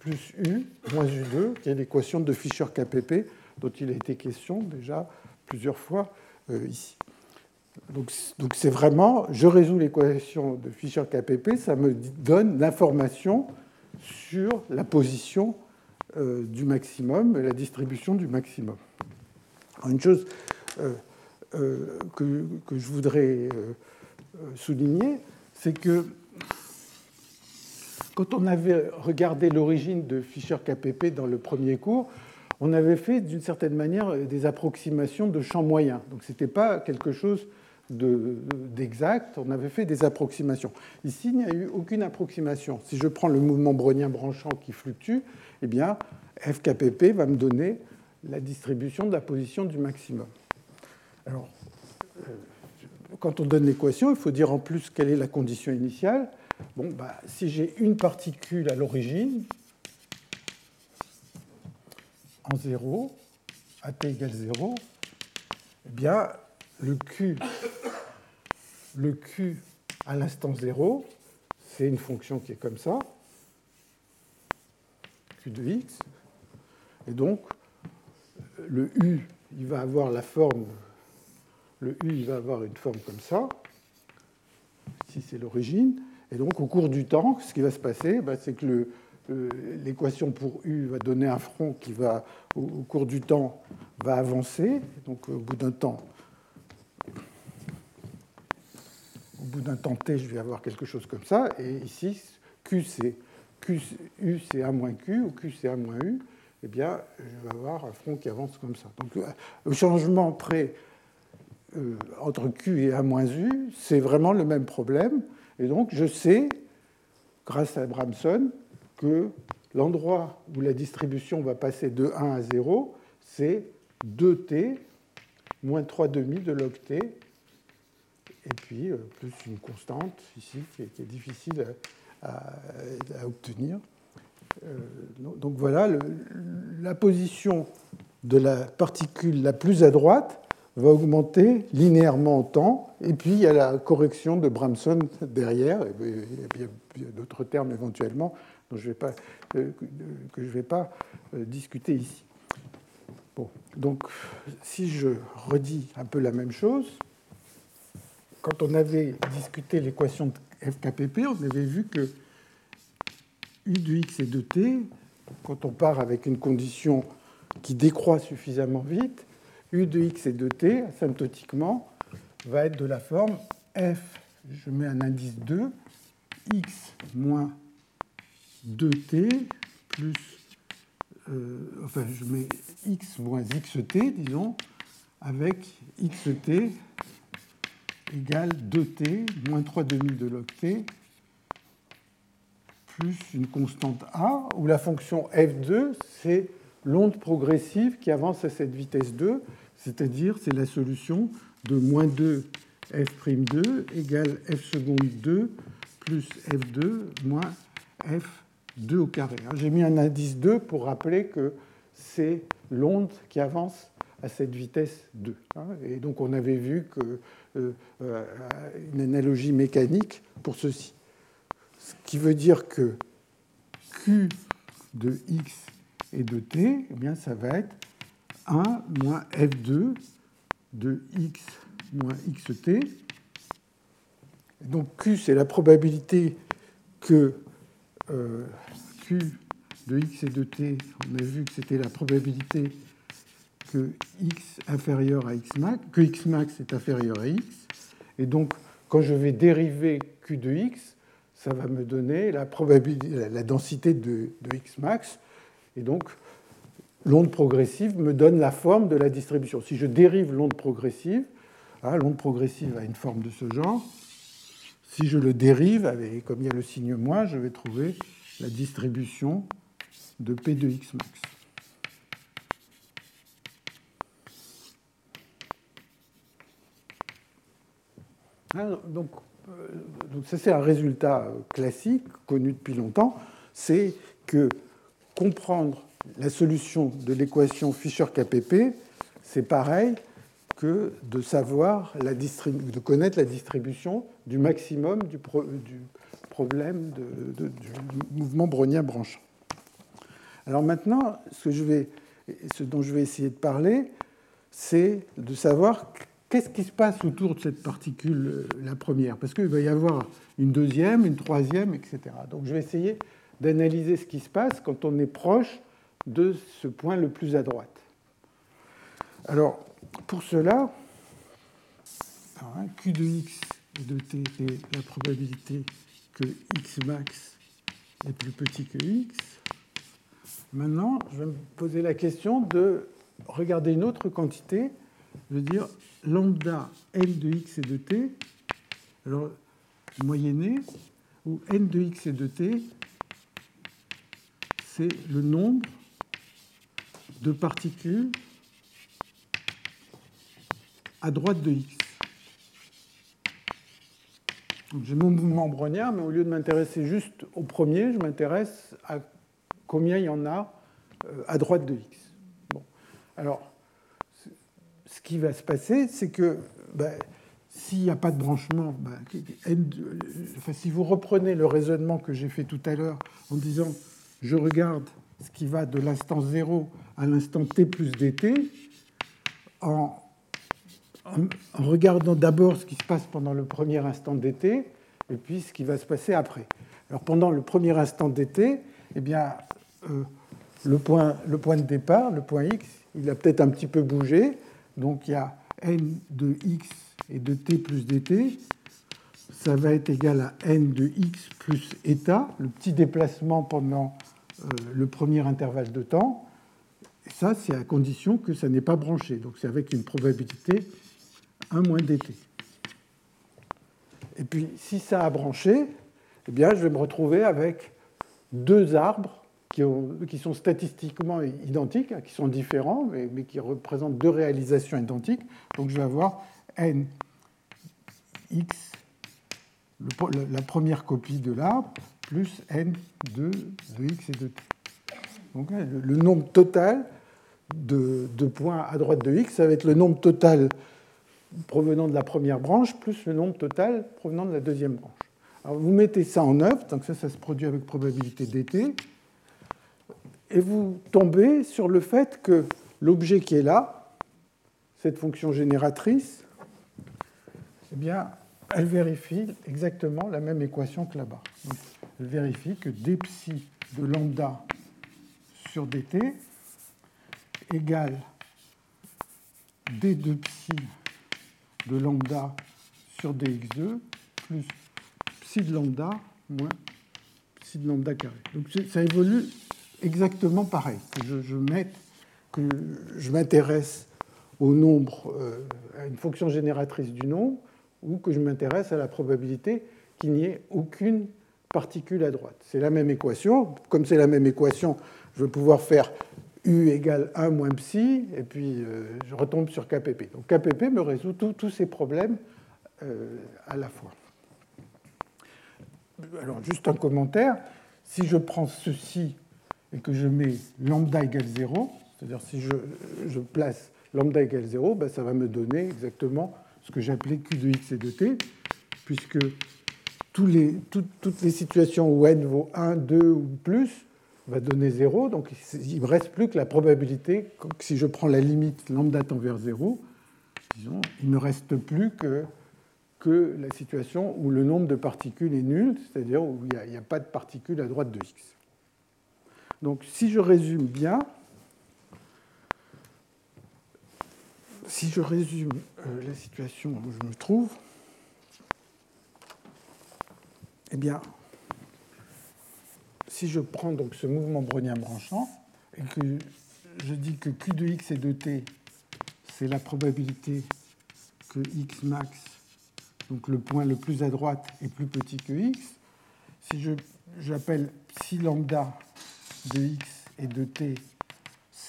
plus u moins u2, qui est l'équation de Fischer-KPP dont il a été question déjà plusieurs fois euh, ici. Donc c'est vraiment, je résous l'équation de Fischer-KPP, ça me donne l'information sur la position euh, du maximum et la distribution du maximum. une chose euh, euh, que, je voudrais souligner, c'est que quand on avait regardé l'origine de Fischer-KPP dans le premier cours, on avait fait d'une certaine manière des approximations de champs moyens. Donc ce n'était pas quelque chose d'exact, on avait fait des approximations. Ici, il n'y a eu aucune approximation. Si je prends le mouvement brownien branchant qui fluctue, eh bien, FKPP va me donner la distribution de la position du maximum. Alors, euh, quand on donne l'équation, il faut dire en plus quelle est la condition initiale. Bon, bah, si j'ai une particule à l'origine, en 0, à t égale 0, eh bien, le Q, le Q à l'instant 0, c'est une fonction qui est comme ça, Q de x, et donc le U, il va avoir la forme le U va avoir une forme comme ça. Ici, c'est l'origine. Et donc, au cours du temps, ce qui va se passer, bah, c'est que l'équation pour U va donner un front qui va, au, cours du temps, va avancer. Donc, au bout d'un temps, au bout d'un temps t, je vais avoir quelque chose comme ça. Et ici, Q, c'est Q, U, c'est A moins Q, ou Q, c'est A moins U. Eh bien, je vais avoir un front qui avance comme ça. Donc, le changement près euh, entre Q et A moins U, c'est vraiment le même problème. Et donc, je sais, grâce à Bramson, que l'endroit où la distribution va passer de 1 à 0, c'est 2t moins 3 demi de log t, et puis euh, plus une constante ici qui est, difficile à, obtenir. Euh, donc voilà, la position de la particule la plus à droite va augmenter linéairement en temps, et puis il y a la correction de Bramson derrière, et il y a d'autres termes éventuellement euh, que je ne vais pas euh, discuter ici. Bon, donc si je redis un peu la même chose, quand on avait discuté l'équation de FKPP, on avait vu que U de x et de t, quand on part avec une condition qui décroît suffisamment vite, U de x et de t, asymptotiquement, va être de la forme f, je mets un indice 2, x moins 2t plus, euh, enfin je mets x moins xt, disons, avec xt égale 2t moins 3 demi de log t plus une constante a, où la fonction f2, c'est l'onde progressive qui avance à cette vitesse 2, c'est-à-dire c'est la solution de moins 2 f'2 égale f seconde 2 plus f2 moins f2 au carré. J'ai mis un indice 2 pour rappeler que c'est l'onde qui avance à cette vitesse 2. Et donc on avait vu que, euh, euh, une analogie mécanique pour ceci. Ce qui veut dire que Q de x et de t, eh bien, ça va être 1 moins f2 de x moins xt. Donc Q, c'est la probabilité que euh, Q de x et de t, on a vu que c'était la probabilité que x inférieur à x max, que x max est inférieur à x. Et donc, quand je vais dériver Q de x, ça va me donner la, probabilité, la densité de, de x max. Et donc, l'onde progressive me donne la forme de la distribution. Si je dérive l'onde progressive, hein, l'onde progressive a une forme de ce genre. Si je le dérive, avec, comme il y a le signe moins, je vais trouver la distribution de P de X max. Hein, donc, euh, donc ça c'est un résultat classique connu depuis longtemps, c'est que comprendre la solution de l'équation Fischer-KPP, c'est pareil que de savoir la de connaître la distribution du maximum du, problème de, du mouvement brownien branchant. Alors maintenant, ce, ce dont je vais essayer de parler, c'est de savoir qu'est-ce qui se passe autour de cette particule, euh, la première, parce qu'il va y avoir une deuxième, une troisième, etc. Donc je vais essayer d'analyser ce qui se passe quand on est proche de ce point le plus à droite. Alors, pour cela, hein, Q de x et de t est la probabilité que x max est plus petit que x. Maintenant, je vais me poser la question de regarder une autre quantité, je veux dire lambda n de x et de t, alors moyenné, où n de x et de t, c'est le nombre de particules à droite de x. J'ai mon mouvement mais au lieu de m'intéresser juste au premier, je m'intéresse à combien il y en a euh, à droite de x. Bon. Alors, ce qui va se passer, c'est que ben, s'il n'y a pas de branchement, ben, si vous reprenez le raisonnement que j'ai fait tout à l'heure en disant je regarde ce qui va de l'instant 0 à l'instant t plus dt, en, regardant d'abord ce qui se passe pendant le premier instant dt, et puis ce qui va se passer après. Pendant le premier instant dt, eh bien, euh, le point de départ, le point x, il a peut-être un petit peu bougé. Donc il y a n de x et de t plus dt. Ça va être égal à n de x plus eta, le petit déplacement pendant euh, le premier intervalle de temps. Et ça, c'est à condition que ça n'est pas branché. Donc c'est avec une probabilité 1 moins dt. Et puis, si ça a branché, eh bien, je vais me retrouver avec deux arbres qui, sont statistiquement identiques, qui sont différents, mais, qui représentent deux réalisations identiques. Donc, je vais avoir n x, la première copie de l'arbre, plus n de, x et de t. Donc, hein, le, nombre total de, de, points à droite de x, ça va être le nombre total provenant de la première branche plus le nombre total provenant de la deuxième branche. Alors vous mettez ça en œuvre, donc ça, ça se produit avec probabilité dt, et vous tombez sur le fait que l'objet qui est là, cette fonction génératrice, eh bien, elle vérifie exactement la même équation que là-bas. Elle vérifie que d psi de lambda sur dt égale d de psi de lambda sur dx2 plus psi de lambda moins psi de lambda carré. Donc ça évolue exactement pareil. Que je, je que je m'intéresse au nombre, euh, à une fonction génératrice du nombre, ou que je m'intéresse à la probabilité qu'il n'y ait aucune particule à droite. C'est la même équation. Comme c'est la même équation, je vais pouvoir faire U égale 1 moins psi, et puis euh, je retombe sur KPP. Donc KPP me résout tous ces problèmes euh, à la fois. Alors juste un commentaire. Si je prends ceci et que je mets lambda égale 0, c'est-à-dire si je, place lambda égale 0, ben ça va me donner exactement ce que j'appelais Q de x et de t, puisque toutes les situations où n vaut 1, 2 ou plus, va donner 0. Donc il ne me reste plus que la probabilité, si je prends la limite lambda tend vers 0, disons, il ne reste plus que, que la situation où le nombre de particules est nul, c'est-à-dire où il n'y a, pas de particules à droite de x. Donc si je résume bien, si je résume euh, la situation où je me trouve, eh bien, si je prends donc ce mouvement brownien branchant et que je dis que Q de x et de t, c'est la probabilité que x max, donc le point le plus à droite, est plus petit que x, si j'appelle psi lambda de x et de t,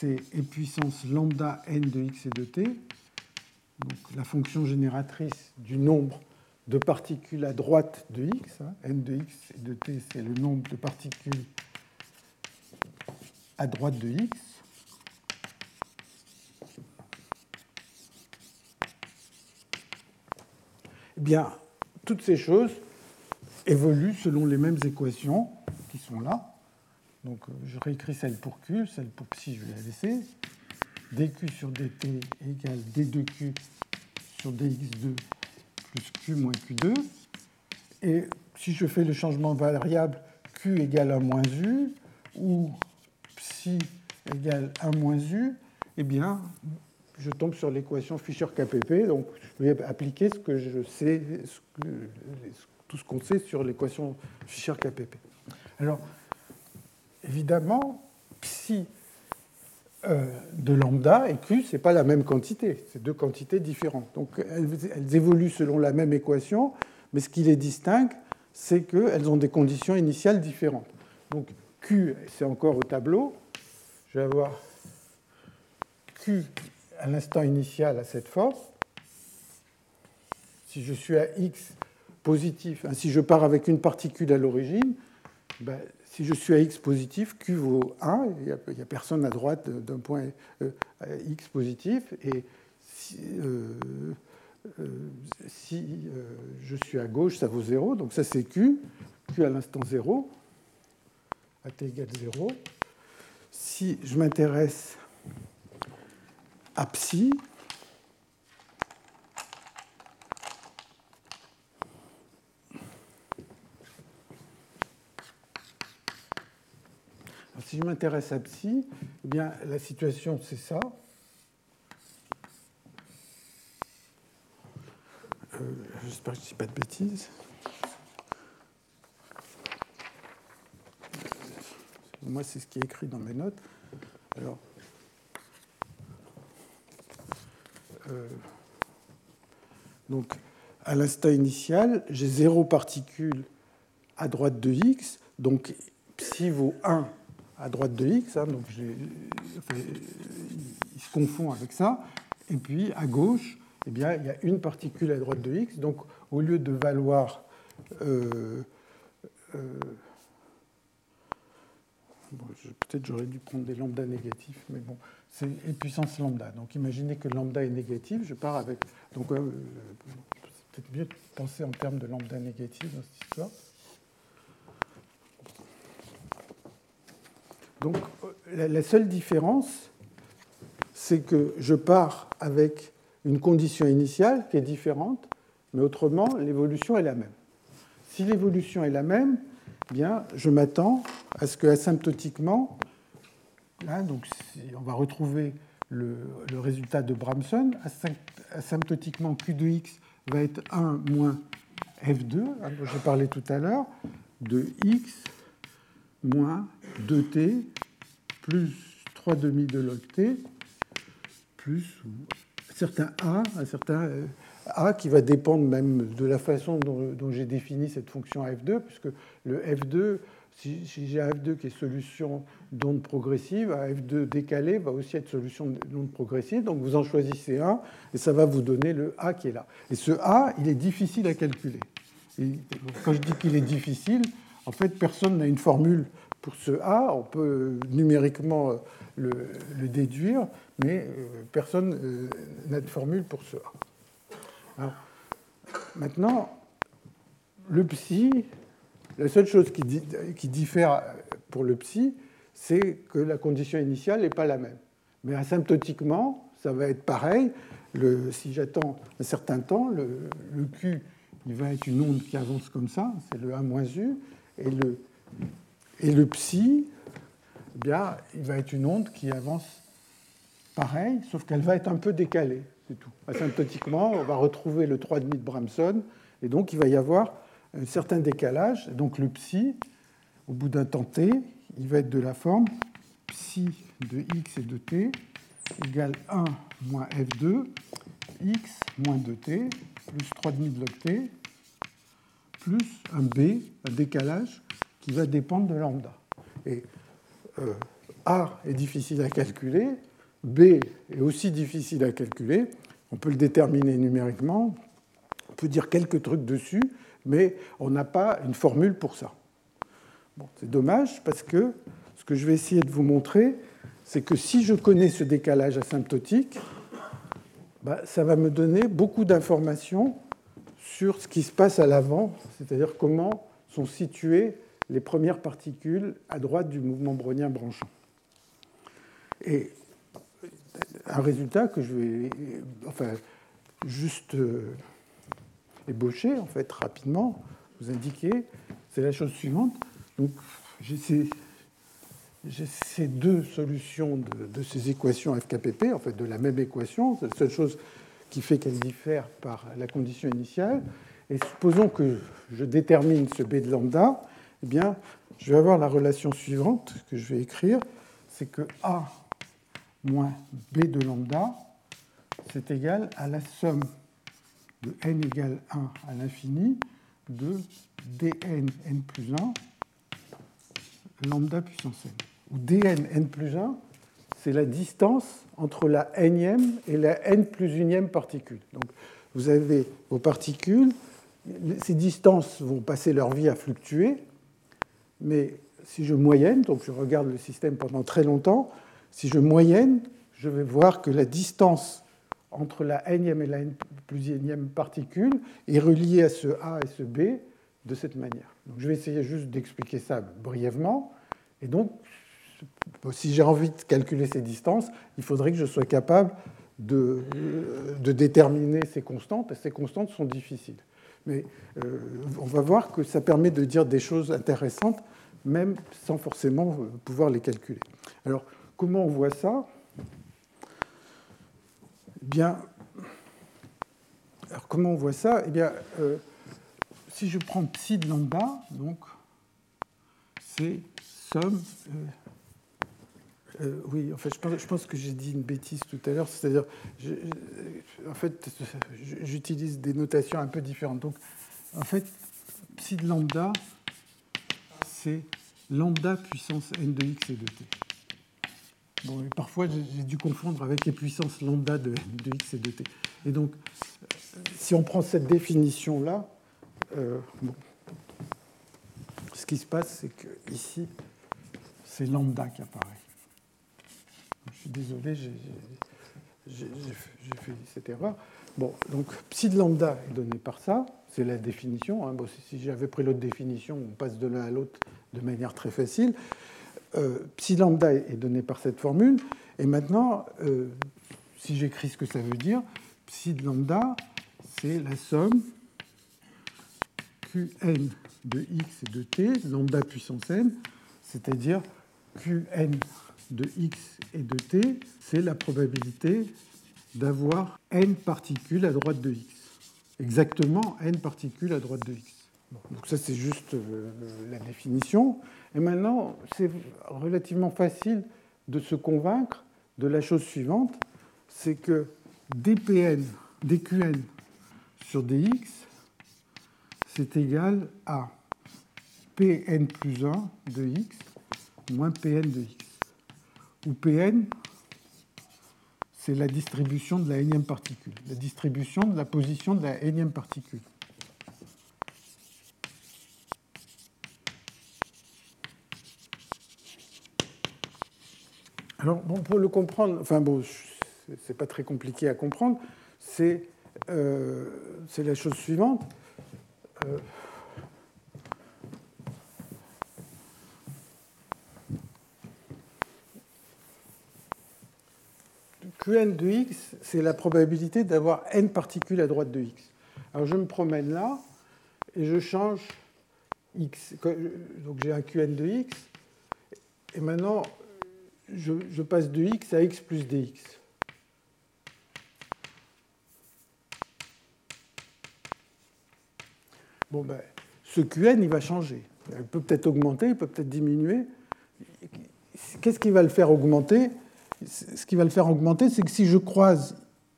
c'est e puissance lambda n de x et de t, donc la fonction génératrice du nombre de particules à droite de x, hein, n de x et de t, c'est le nombre de particules à droite de x. Eh bien, toutes ces choses évoluent selon les mêmes équations qui sont là. Donc, euh, je réécris celle pour Q, celle pour psi, je vais la laisser. dq sur dt égale d 2 q sur dx2 plus Q moins Q2. Et si je fais le changement variable Q égale 1 moins U, ou psi égale 1 moins U, eh bien, je tombe sur l'équation Fischer-KPP. Donc, je vais appliquer ce que je sais, tout ce qu'on sait sur l'équation Fischer-KPP. Alors, évidemment, psi euh, de lambda et Q, ce n'est pas la même quantité, c'est deux quantités différentes. Donc elles, évoluent selon la même équation, mais ce qui les distingue, c'est qu'elles ont des conditions initiales différentes. Donc Q, c'est encore au tableau. Je vais avoir Q à l'instant initial à cette force. Si je suis à X positif, hein, si je pars avec une particule à l'origine, ben, si je suis à x positif, q vaut 1, il n'y a, personne à droite d'un point euh, x positif, et si, euh, euh, je suis à gauche, ça vaut 0, donc ça c'est q, q à l'instant 0, à t égale 0. Si je m'intéresse à psi, si je m'intéresse à psi, eh bien, la situation, c'est ça. Euh, j'espère que je ne dis pas de bêtises. Moi, c'est ce qui est écrit dans mes notes. Alors, euh, donc, à l'instant initial, j'ai zéro particule à droite de x, donc psi vaut 1 à droite de x, hein, donc il se confond avec ça, et puis à gauche, eh bien, il y a une particule à droite de x, donc au lieu de valoir euh, euh, peut-être j'aurais dû prendre des lambda négatifs, mais bon, c'est puissance lambda. Donc imaginez que lambda est négatif, je pars avec. Donc euh, c'est peut-être mieux de penser en termes de lambda négatif dans cette histoire. Donc la seule différence, c'est que je pars avec une condition initiale qui est différente, mais autrement, l'évolution est la même. Si l'évolution est la même, bien, je m'attends à ce que asymptotiquement, là, donc, on va retrouver le, résultat de Bramson, asymptotiquement Q de x va être 1 moins F2, hein, dont j'ai parlé tout à l'heure, de x moins 2t plus 3 demi de log t plus un certain a, un certain euh, a qui va dépendre même de la façon dont, j'ai défini cette fonction f2, puisque le f2, si, j'ai un f2 qui est solution d'onde progressive, un f2 décalé va aussi être solution d'onde progressive. Donc vous en choisissez un et ça va vous donner le a qui est là. Et ce a, il est difficile à calculer. quand je dis qu'il est difficile, en fait, personne n'a une formule pour ce a. On peut numériquement le, le déduire, mais euh, personne euh, n'a de formule pour ce a maintenant, le psi, la seule chose qui, diffère pour le psi, c'est que la condition initiale n'est pas la même. Mais asymptotiquement, ça va être pareil. si j'attends un certain temps, le, Q il va être une onde qui avance comme ça, c'est le 1 moins U, et le, et le psi, eh bien, il va être une onde qui avance pareil, sauf qu'elle va être un peu décalée c'est tout. Asymptotiquement, on va retrouver le 3,5 de Bramson, et donc il va y avoir un certain décalage. Donc le psi, au bout d'un temps t, il va être de la forme psi de x et de t égale 1 moins f2, x moins 2t, plus 3,5 de log t, plus un b, un décalage, qui va dépendre de lambda. Et euh, A est difficile à calculer, B est aussi difficile à calculer. On peut le déterminer numériquement. On peut dire quelques trucs dessus, mais on n'a pas une formule pour ça. c'est dommage parce que ce que je vais essayer de vous montrer, c'est que si je connais ce décalage asymptotique, bah, ça va me donner beaucoup d'informations sur ce qui se passe à l'avant, c'est-à-dire comment sont situées les premières particules à droite du mouvement brownien branchant. Et un résultat que je vais enfin, juste euh, ébaucher en fait, rapidement, vous indiquer, c'est la chose suivante. Donc, j'ai ces, deux solutions de, ces équations FKPP, en fait, de la même équation. La seule chose qui fait qu'elles diffèrent par la condition initiale. Et supposons que je détermine ce B de lambda, eh bien, je vais avoir la relation suivante que je vais écrire, c'est que A moins b de lambda, c'est égal à la somme de n égale 1 à l'infini de dn n plus 1 lambda puissance n. Où dn n plus 1, c'est la distance entre la nème et la n plus unième particule. Donc vous avez vos particules, ces distances vont passer leur vie à fluctuer, mais si je moyenne, donc je regarde le système pendant très longtemps, si je moyenne, je vais voir que la distance entre la nème et la n plus énième particule est reliée à ce A et ce B de cette manière. Donc, je vais essayer juste d'expliquer ça brièvement. Et donc, si j'ai envie de calculer ces distances, il faudrait que je sois capable de, déterminer ces constantes, ces constantes sont difficiles. Mais euh, on va voir que ça permet de dire des choses intéressantes même sans forcément pouvoir les calculer. Alors, comment on voit ça? Eh Bien, alors comment on voit ça? Eh bien, euh, si je prends psi de lambda, donc c'est somme. Euh, euh, oui, en fait, je pense, que j'ai dit une bêtise tout à l'heure, c'est-à-dire, en fait, j'utilise des notations un peu différentes. Donc, en fait, psi de lambda, c'est lambda puissance n de x et de t. Bon, parfois, j'ai dû confondre avec les puissances lambda de n de x et de t. Et donc, si on prend cette définition-là, euh, ce qui se passe, c'est que ici, c'est lambda qui apparaît. Suis désolé, j'ai fait cette erreur. Bon, donc psi de lambda est donné par ça, c'est la définition. Hein. si j'avais pris l'autre définition, on passe de l'un à l'autre de manière très facile. Euh, psi lambda est donné par cette formule. Et maintenant, euh, si j'écris ce que ça veut dire, psi de lambda, c'est la somme Qn de x et de t, lambda puissance n, c'est-à-dire Qn de x et de t, c'est la probabilité d'avoir n particules à droite de x. Exactement n particules à droite de x. Donc ça, c'est juste euh, la définition. Et maintenant, c'est relativement facile de se convaincre de la chose suivante, c'est que dpn, dqn sur dx, c'est égal à pn plus 1 de x moins pn de x. Où pn, c'est la distribution de la énième particule, la distribution de la position de la énième particule. Alors, bon, pour le comprendre, enfin bon, c'est pas très compliqué à comprendre, c'est euh, la chose suivante. Euh, Qn de x, c'est la probabilité d'avoir n particules à droite de x. Alors je me promène là et je change x. Donc j'ai un Qn de x. Et maintenant, je, passe de x à x plus dx. Bon, ben, ce Qn, il va changer. Il peut peut-être augmenter, il peut peut-être diminuer. Qu'est-ce qui va le faire augmenter? Ce qui va le faire augmenter, c'est que si je croise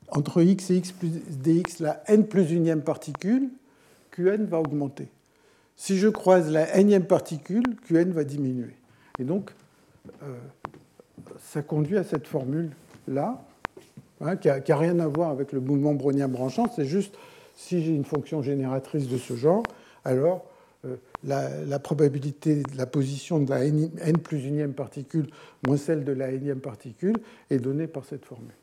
entre x et x plus dx la n plus unième particule, Qn va augmenter. Si je croise la nème particule, Qn va diminuer. Et donc, euh, ça conduit à cette formule-là, hein, qui n'a rien à voir avec le mouvement brownien branchant, c'est juste si j'ai une fonction génératrice de ce genre, alors euh, la, probabilité de la position de la n, plus unième particule moins celle de la énième particule est donnée par cette formule.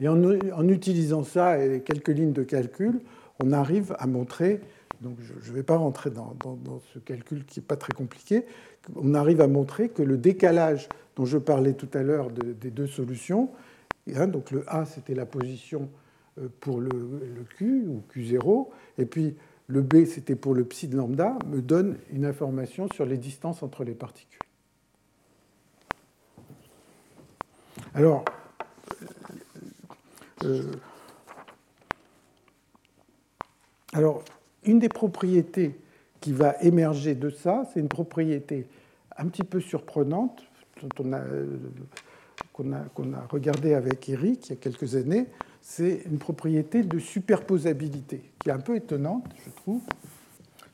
Et en, utilisant ça et quelques lignes de calcul, on arrive à montrer, donc je ne vais pas rentrer dans, ce calcul qui n'est pas très compliqué, on arrive à montrer que le décalage dont je parlais tout à l'heure des deux solutions, hein, donc le A c'était la position euh, pour le, le Q ou Q0, et puis le B c'était pour le psi de lambda, me donne une information sur les distances entre les particules. Alors, euh, alors, une des propriétés qui va émerger de ça, c'est une propriété un petit peu surprenante, qu'on a, regardé avec Eric il y a quelques années, c'est une propriété de superposabilité, qui est un peu étonnante, je trouve.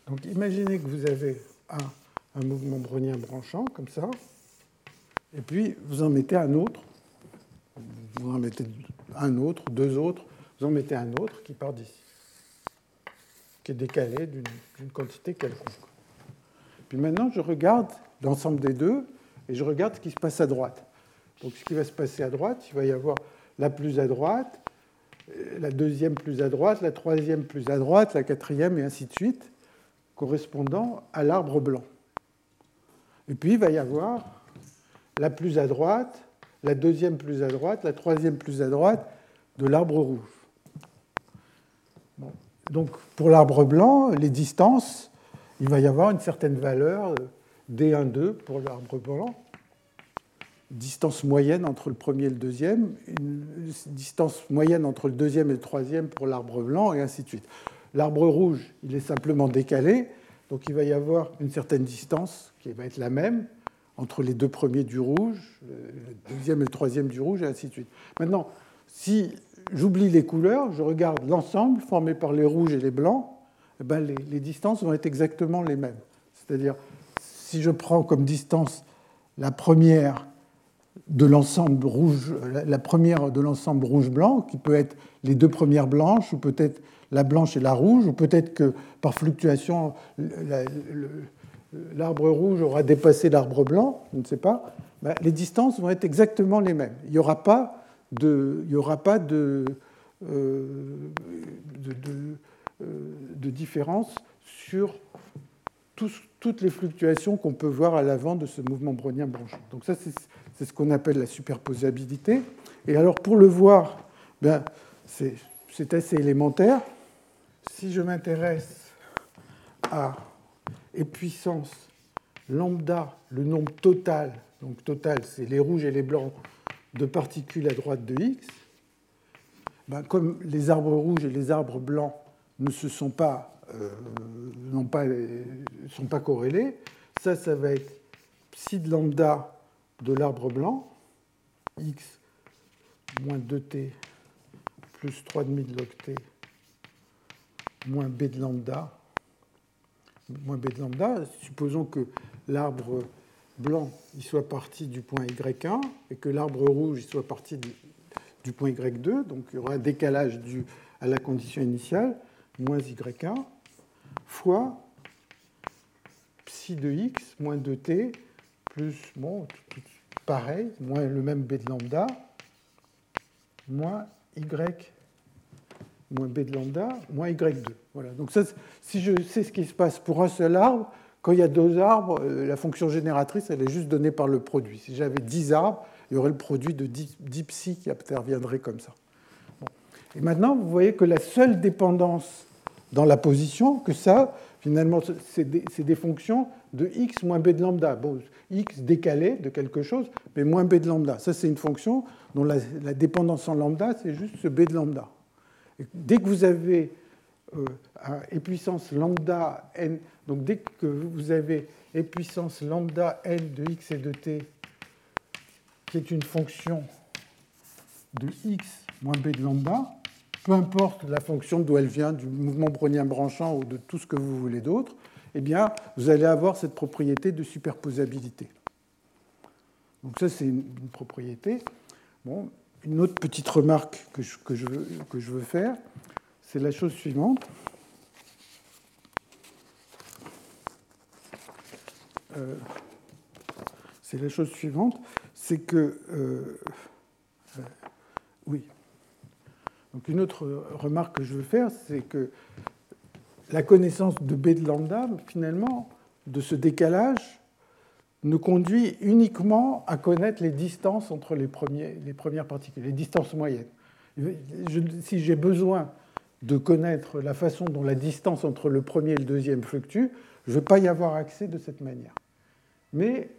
Donc imaginez que vous avez un, mouvement brownien branchant, comme ça, et puis vous en mettez un autre, vous en mettez un autre, deux autres, vous en mettez un autre qui part d'ici, qui est décalé d'une quantité quelconque. Puis maintenant, je regarde l'ensemble des deux, et je regarde ce qui se passe à droite. Donc ce qui va se passer à droite, il va y avoir la plus à droite, la deuxième plus à droite, la troisième plus à droite, la quatrième, et ainsi de suite, correspondant à l'arbre blanc. Et puis il va y avoir la plus à droite, la deuxième plus à droite, la troisième plus à droite de l'arbre rouge. Donc pour l'arbre blanc, les distances, il va y avoir une certaine valeur D1,2 pour l'arbre blanc, distance moyenne entre le premier et le deuxième, une distance moyenne entre le deuxième et le troisième pour l'arbre blanc, et ainsi de suite. L'arbre rouge, il est simplement décalé, donc il va y avoir une certaine distance qui va être la même entre les deux premiers du rouge, le deuxième et le troisième du rouge, et ainsi de suite. Maintenant, si j'oublie les couleurs, je regarde l'ensemble formé par les rouges et les blancs, eh les, les, distances vont être exactement les mêmes. C'est-à-dire, si je prends comme distance la première de l'ensemble rouge, la première de l'ensemble rouge-blanc, qui peut être les deux premières blanches, ou peut-être la blanche et la rouge, ou peut-être que par fluctuation, l'arbre rouge aura dépassé l'arbre blanc, je ne sais pas, ben, les distances vont être exactement les mêmes. Il n'y aura pas de, il y aura pas de, euh, euh, de, différence sur toutes les fluctuations qu'on peut voir à l'avant de ce mouvement brownien branchant. Donc ça, c'est ce qu'on appelle la superposabilité. Et alors, pour le voir, ben, c'est assez élémentaire. Si je m'intéresse à et puissance lambda, le nombre total, donc total, c'est les rouges et les blancs de particules à droite de x, ben, comme les arbres rouges et les arbres blancs ne se sont pas, euh, sont pas corrélés, ça, ça va être psi de lambda de l'arbre blanc, x moins 2t plus 3,5 de log moins b de lambda, moins b de lambda, supposons que l'arbre blanc soit parti du point y1 et que l'arbre rouge soit parti du, point y2, donc il y aura un décalage dû à la condition initiale, moins y1, fois psi de x moins 2t plus, bon, pareil, moins le même b de lambda, moins y moins b de lambda, moins y2. Voilà. Donc ça, si je sais ce qui se passe pour un seul arbre, quand il y a deux arbres, euh, la fonction génératrice, elle est juste donnée par le produit. Si j'avais 10 arbres, il y aurait le produit de 10, psi qui interviendrait comme ça. Et maintenant, vous voyez que la seule dépendance dans la position, que ça, finalement, c'est des, fonctions de x moins b de lambda. Bon, x décalé de quelque chose, mais moins b de lambda. Ça, c'est une fonction dont la, dépendance en lambda, c'est juste ce b de lambda. Dès que vous avez euh, et puissance lambda n, donc dès que vous avez et puissance lambda n de x et de t, qui est une fonction de x moins b de lambda, peu importe la fonction d'où elle vient, du mouvement brownien branchant ou de tout ce que vous voulez d'autre, eh bien, vous allez avoir cette propriété de superposabilité. Donc ça, c'est une, propriété. Bon, une autre petite remarque que je, veux faire, c'est la chose suivante. Euh, c'est la chose suivante, c'est que... Euh, euh, oui. Donc une autre remarque que je veux faire, c'est que la connaissance de B de lambda, finalement, de ce décalage, nous conduit uniquement à connaître les distances entre les, premières particules, les distances moyennes. si j'ai besoin de connaître la façon dont la distance entre le premier et le deuxième fluctue, je ne vais pas y avoir accès de cette manière. Mais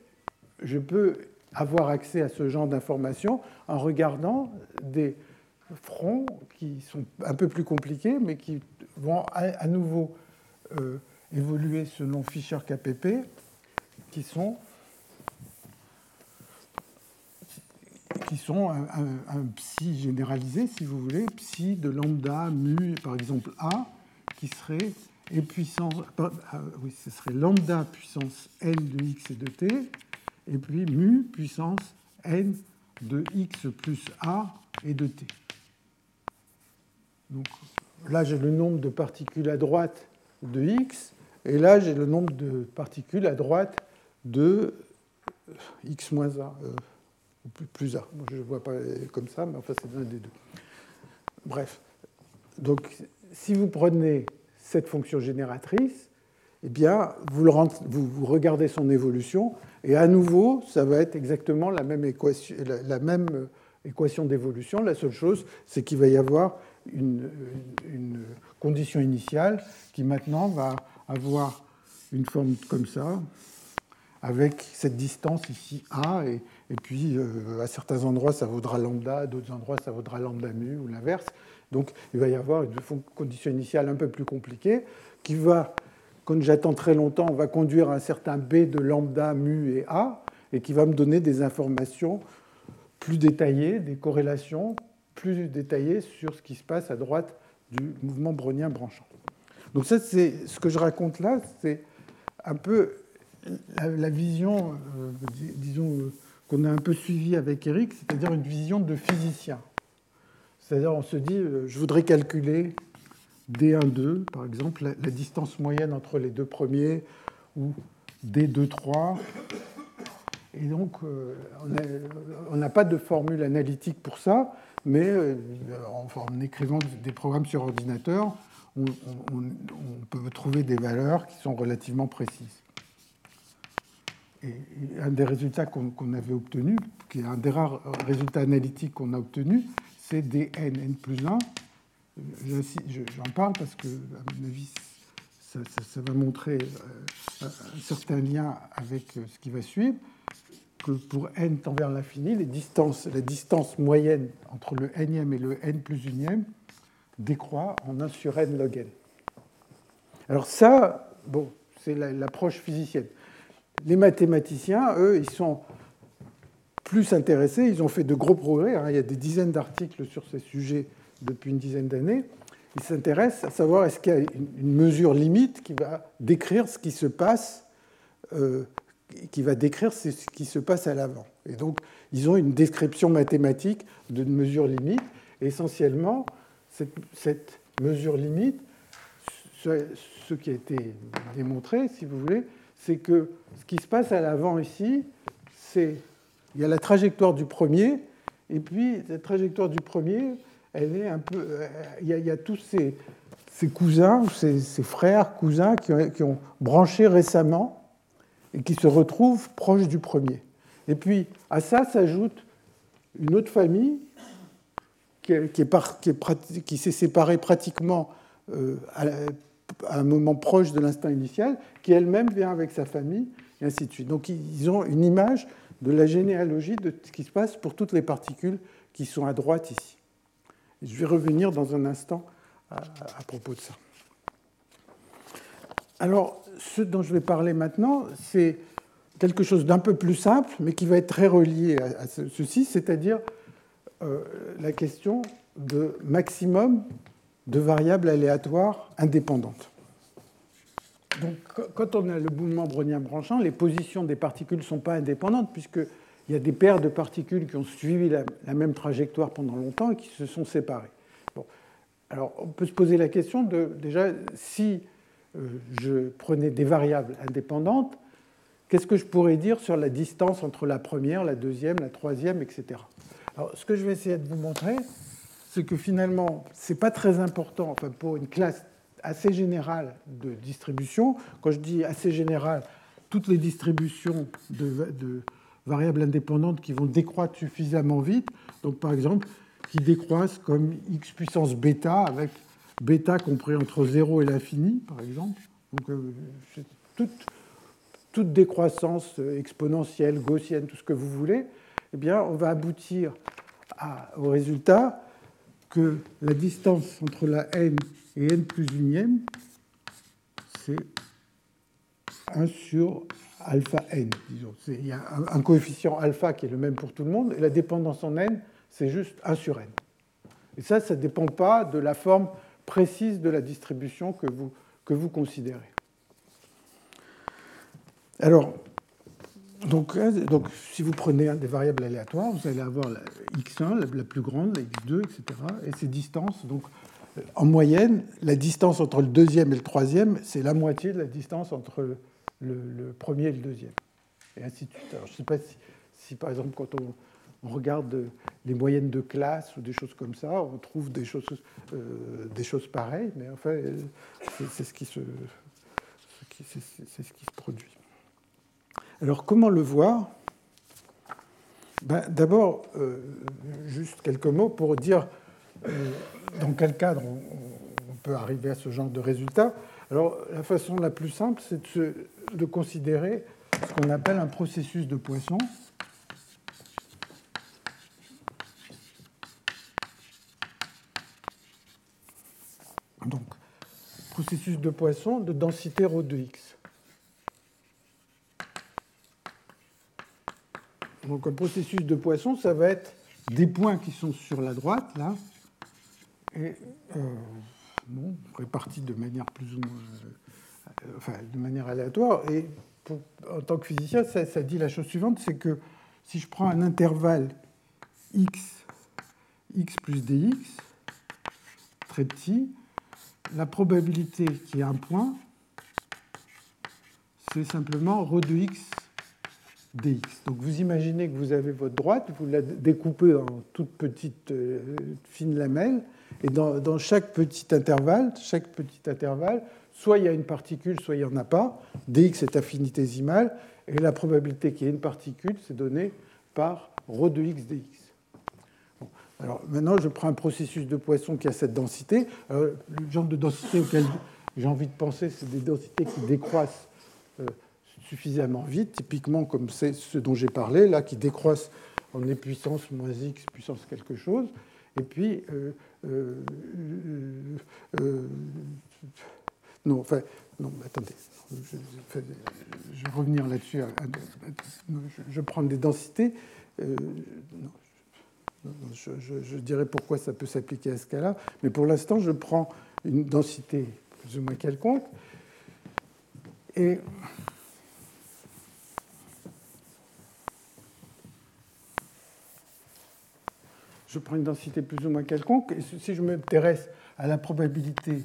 je peux avoir accès à ce genre d'informations en regardant des fronts qui sont un peu plus compliqués, mais qui vont à nouveau euh, évoluer selon Fischer-KPP, qui sont qui sont un, psi généralisé, si vous voulez, psi de lambda mu, par exemple A, qui serait et puissance, ah, oui, ce serait lambda puissance n de x et de t, et puis mu puissance n de x plus a et de t. Là, j'ai le nombre de particules à droite de x, et là, j'ai le nombre de particules à droite de x moins a. Euh, plus A. je ne vois pas comme ça, mais enfin, c'est l'un des deux. Bref. Donc, si vous prenez cette fonction génératrice, eh bien, vous, regardez son évolution, et à nouveau, ça va être exactement la même équation, la, même équation d'évolution. La seule chose, c'est qu'il va y avoir une, condition initiale qui maintenant va avoir une forme comme ça, avec cette distance ici A, et, puis à certains endroits ça vaudra lambda, à d'autres endroits ça vaudra lambda mu, ou l'inverse. Donc il va y avoir une condition initiale un peu plus compliquée qui va, quand j'attends très longtemps, va conduire à un certain B de lambda, mu et A, et qui va me donner des informations plus détaillées, des corrélations plus détaillées sur ce qui se passe à droite du mouvement brownien branchant. Donc ça, c'est ce que je raconte là, c'est un peu la, vision, euh, disons, euh, qu'on a un peu suivie avec Eric, c'est-à-dire une vision de physicien. C'est-à-dire, on se dit, euh, je voudrais calculer D1,2, par exemple, la, distance moyenne entre les deux premiers, ou D2,3. Et donc, on n'a pas de formule analytique pour ça, mais euh, en, écrivant des programmes sur ordinateur, on, peut trouver des valeurs qui sont relativement précises. Et un des résultats qu'on avait obtenu, qui est un des rares résultats analytiques qu'on a obtenu, c'est dn n plus 1. J'en parle parce que, à mon avis, ça, va montrer euh, un certain lien avec euh, ce qui va suivre, que pour n tend vers l'infini, la distance moyenne entre le nème et le n plus unième décroît en 1 sur n log n. Alors ça, bon, c'est l'approche physicienne. Les mathématiciens, eux, ils sont plus intéressés. Ils ont fait de gros progrès. Hein. Il y a des dizaines d'articles sur ces sujets depuis une dizaine d'années. Ils s'intéressent à savoir est-ce qu'il y a une mesure limite qui va décrire ce qui se passe, euh, qui va décrire ce qui se passe à l'avant. Et donc, ils ont une description mathématique d'une mesure limite. Et essentiellement, cette, mesure limite, ce, qui a été démontré, si vous voulez, c'est que ce qui se passe à l'avant ici, c'est il y a la trajectoire du premier, et puis la trajectoire du premier, elle est un peu. Il y a, tous ces, cousins, ces, frères, cousins qui ont, branché récemment et qui se retrouvent proches du premier. Et puis à ça s'ajoute une autre famille qui, est, qui s'est séparée pratiquement euh, à, à, un moment proche de l'instant initial, qui elle-même vient avec sa famille, et ainsi de suite. Donc ils ont une image de la généalogie de ce qui se passe pour toutes les particules qui sont à droite ici. je vais revenir dans un instant à, propos de ça. Alors, ce dont je vais parler maintenant, c'est quelque chose d'un peu plus simple, mais qui va être très relié à, ceci, c'est-à-dire euh, la question de maximum de variables aléatoires indépendantes. Donc, quand on a le mouvement brownien branchant, les positions des particules ne sont pas indépendantes, puisqu'il y a des paires de particules qui ont suivi la, même trajectoire pendant longtemps et qui se sont séparées. Alors, on peut se poser la question de, déjà, si je prenais des variables indépendantes, qu'est-ce que je pourrais dire sur la distance entre la première, la deuxième, la troisième, etc. Alors, ce que je vais essayer de vous montrer, c'est que finalement, ce n'est pas très important enfin, pour une classe assez générale de distribution. Quand je dis assez générale, toutes les distributions de, variables indépendantes qui vont décroître suffisamment vite, donc par exemple, qui décroissent comme x puissance bêta, avec bêta compris entre 0 et l'infini, par exemple. Donc, euh, toute, décroissance exponentielle, gaussienne, tout ce que vous voulez, eh bien, on va aboutir au résultat que la distance entre la n et n plus unième, c'est 1 sur alpha n, disons. Il y a un coefficient alpha qui est le même pour tout le monde, et la dépendance en n, c'est juste 1 sur n. Et ça, ça ne dépend pas de la forme précise de la distribution que vous, que vous considérez. Alors, donc, euh, donc, si vous prenez des variables aléatoires, vous allez avoir la x1, la, plus grande, la x2, etc. Et ces distances, donc en moyenne, la distance entre le deuxième et le troisième, c'est la moitié de la distance entre le, premier et le deuxième. Et ainsi de suite. je ne sais pas si, par exemple, quand on, regarde les moyennes de classe ou des choses comme ça, on trouve des choses, euh, des choses pareilles, mais enfin, c'est ce, qui se, c'est ce qui se produit. Alors, comment le voir? Ben, D'abord, euh, juste quelques mots pour dire euh, dans quel cadre on, peut arriver à ce genre de résultat Alors, la façon la plus simple, c'est de, considérer ce qu'on appelle un processus de Poisson. Processus de Poisson de densité ρ de x. Donc un processus de Poisson, ça va être des points qui sont sur la droite, là, et euh, répartis de manière plus ou moins, euh, aléatoire. Et en tant que physicien, ça, ça dit la chose suivante, c'est que si je prends un intervalle x, x plus dx, très petit, la probabilité qu'il y ait un point, c'est simplement ρ de x dx. Donc vous imaginez que vous avez votre droite, vous la découpez en toutes petites euh, fines lamelles, et dans, chaque petit intervalle, chaque petit intervalle, soit il y a une particule, soit il n'y en a pas. dx est infinitésimal, et la probabilité qu'il y ait une particule, c'est donné par ρ de x dx. Alors maintenant, je prends un processus de Poisson qui a cette densité. le genre de densité auquel j'ai envie de penser, c'est des densités qui décroissent euh, suffisamment vite, typiquement comme c'est ce dont j'ai parlé, là, qui décroissent en e puissance moins x puissance quelque chose. Et puis, euh, euh, non, enfin, non, attendez, je, vais revenir là-dessus. Je, prends des densités. Je, dirais pourquoi ça peut s'appliquer à ce cas-là, mais pour l'instant, je prends une densité plus ou moins quelconque. Et je prends une densité plus ou moins quelconque, et si je m'intéresse à la probabilité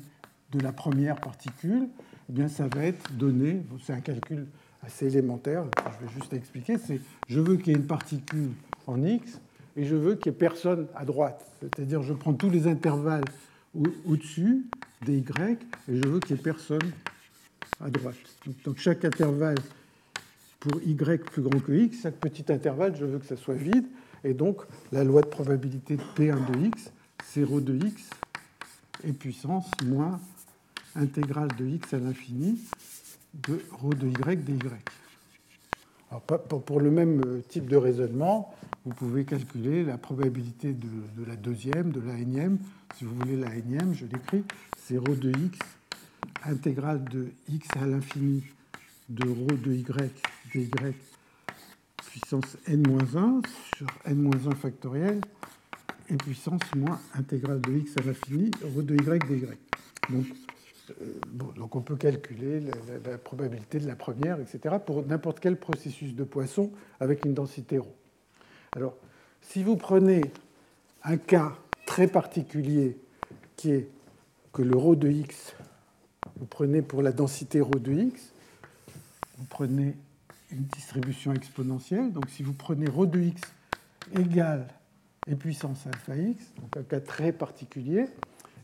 de la première particule, eh bien ça va être donné, c'est un calcul assez élémentaire, je vais juste expliquer, c'est je veux qu'il y ait une particule en x, et je veux qu'il n'y ait personne à droite. C'est-à-dire, je prends tous les intervalles au-dessus des y et je veux qu'il n'y ait personne à droite. Donc, chaque intervalle pour y plus grand que x, chaque petit intervalle, je veux que ça soit vide. Et donc, la loi de probabilité de P1 de x, c'est ρ de x et puissance moins intégrale de x à l'infini de ρ de y dy. Alors, pour le même euh, type de raisonnement, vous pouvez calculer la probabilité de, la deuxième, de la énième. Si vous voulez la énième, je l'écris, c'est ρ de x intégrale de x à l'infini de ρ de y dy puissance n-1 sur n-1 factoriel et puissance moins intégrale de x à l'infini ρ de y dy. Donc, euh, donc on peut calculer la, probabilité de la première, etc., pour n'importe quel processus de Poisson avec une densité ρ. Alors, si vous prenez un cas très particulier qui est que le ρ de x, vous prenez pour la densité ρ de x, vous prenez une distribution exponentielle. Donc si vous prenez ρ de x égale et puissance alpha x, donc un cas très particulier,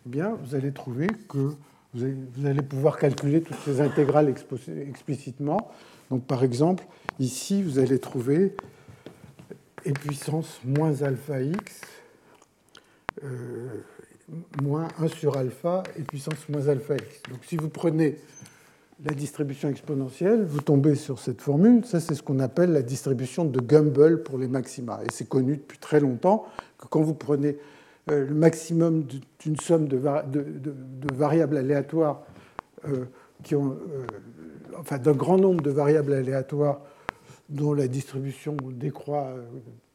eh bien, vous allez trouver que vous allez pouvoir calculer toutes ces intégrales explicitement. Donc par exemple, ici, vous allez trouver et puissance moins alpha x euh, moins 1 sur alpha et puissance moins alpha x. Donc si vous prenez la distribution exponentielle, vous tombez sur cette formule. Ça, c'est ce qu'on appelle la distribution de Gumbel pour les maxima. Et c'est connu depuis très longtemps que quand vous prenez le maximum d'une somme de, variables aléatoires euh, qui ont, enfin d'un grand nombre de variables aléatoires dont la distribution décroît euh,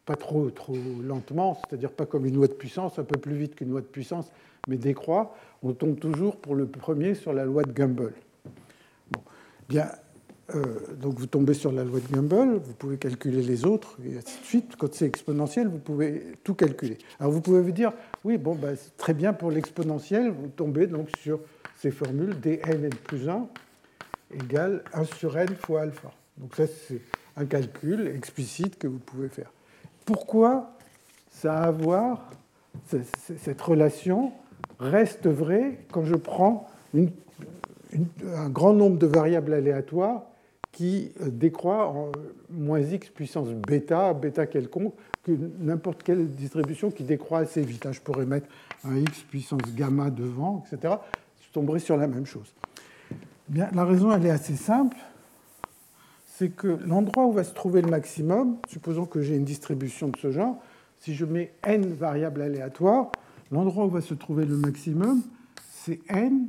pas trop, trop lentement, c'est-à-dire pas comme une loi de puissance, un peu plus vite qu'une loi de puissance, mais décroît, on tombe toujours pour le premier sur la loi de Gumbel. Bien, euh, donc vous tombez sur la loi de Gumbel, vous pouvez calculer les autres, et ainsi de suite. Quand c'est exponentiel, vous pouvez tout calculer. Alors vous pouvez vous dire, oui, bon, bah, c'est très bien pour l'exponentiel, vous tombez donc sur ces formules dn plus 1 égale 1 sur n fois alpha. Donc ça, c'est un calcul explicite que vous pouvez faire. Pourquoi ça a à voir, cette relation reste vraie quand je prends un grand nombre de variables aléatoires qui euh, décroît en moins x puissance bêta, bêta quelconque, que n'importe quelle distribution qui décroît assez vite. Je pourrais mettre un x puissance gamma devant, etc. Je tomberai sur la même chose. Bien, la raison, elle est assez simple c'est que l'endroit où va se trouver le maximum, supposons que j'ai une distribution de ce genre, si je mets n variables aléatoires, l'endroit où va se trouver le maximum, c'est n.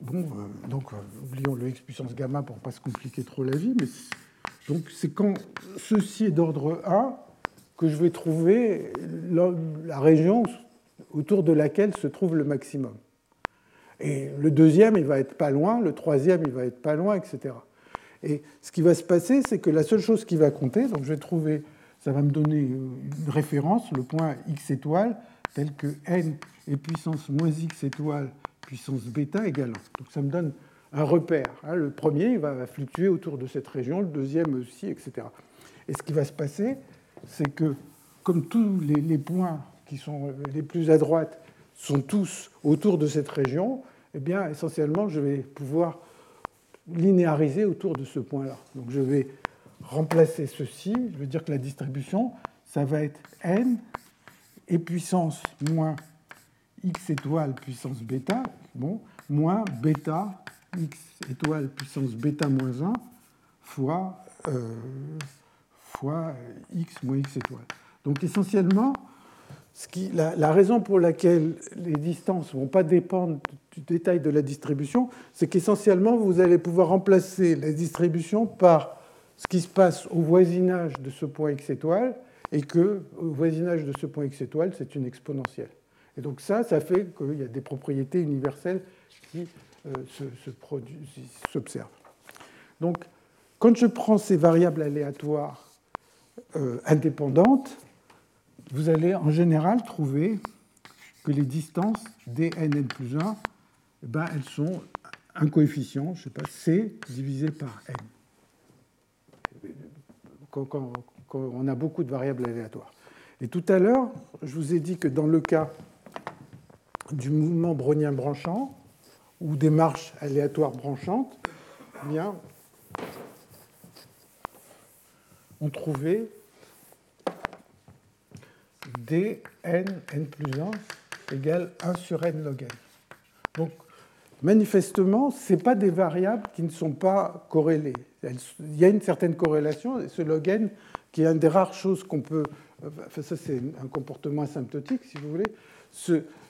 Bon, euh, donc euh, oublions le x puissance gamma pour ne pas se compliquer trop la vie, mais donc c'est quand ceci est d'ordre 1 que je vais trouver la région autour de laquelle se trouve le maximum. Et le deuxième, il va être pas loin, le troisième, il va être pas loin, etc. Et ce qui va se passer, c'est que la seule chose qui va compter, donc je vais trouver, ça va me donner une référence, le point x étoile, tel que n est puissance moins x étoile puissance bêta égale 1. Donc ça me donne un repère. Hein. Le premier, va fluctuer autour de cette région, le deuxième aussi, etc. Et ce qui va se passer, c'est que comme tous les, points qui sont les plus à droite sont tous autour de cette région, eh bien, essentiellement, je vais pouvoir linéariser autour de ce point-là. Donc, je vais remplacer ceci. Je veux dire que la distribution, ça va être n et puissance moins x étoile puissance bêta, bon, moins bêta x étoile puissance bêta moins 1 fois, euh, fois x moins x étoile. Donc essentiellement, qui, la, raison pour laquelle les distances ne vont pas dépendre du détail de la distribution, c'est qu'essentiellement, vous allez pouvoir remplacer la distribution par ce qui se passe au voisinage de ce point x étoile, et que au voisinage de ce point x étoile, c'est une exponentielle. Et donc ça, ça fait qu'il y a des propriétés universelles qui euh, s'observent. Donc, quand je prends ces variables aléatoires euh, indépendantes, vous allez en général trouver que les distances dn plus 1, eh ben, elles sont un coefficient, je sais pas, c divisé par n. Quand, on a beaucoup de variables aléatoires. Et tout à l'heure, je vous ai dit que dans le cas du mouvement brownien branchant ou des marches aléatoires branchantes, eh bien, on trouvait dn n plus 1 égale 1 sur n log n. Donc, manifestement, ce pas des variables qui ne sont pas corrélées. Il y a une certaine corrélation, et ce log n, qui est une des rares choses qu'on peut... Enfin, ça, c'est un comportement asymptotique, si vous voulez.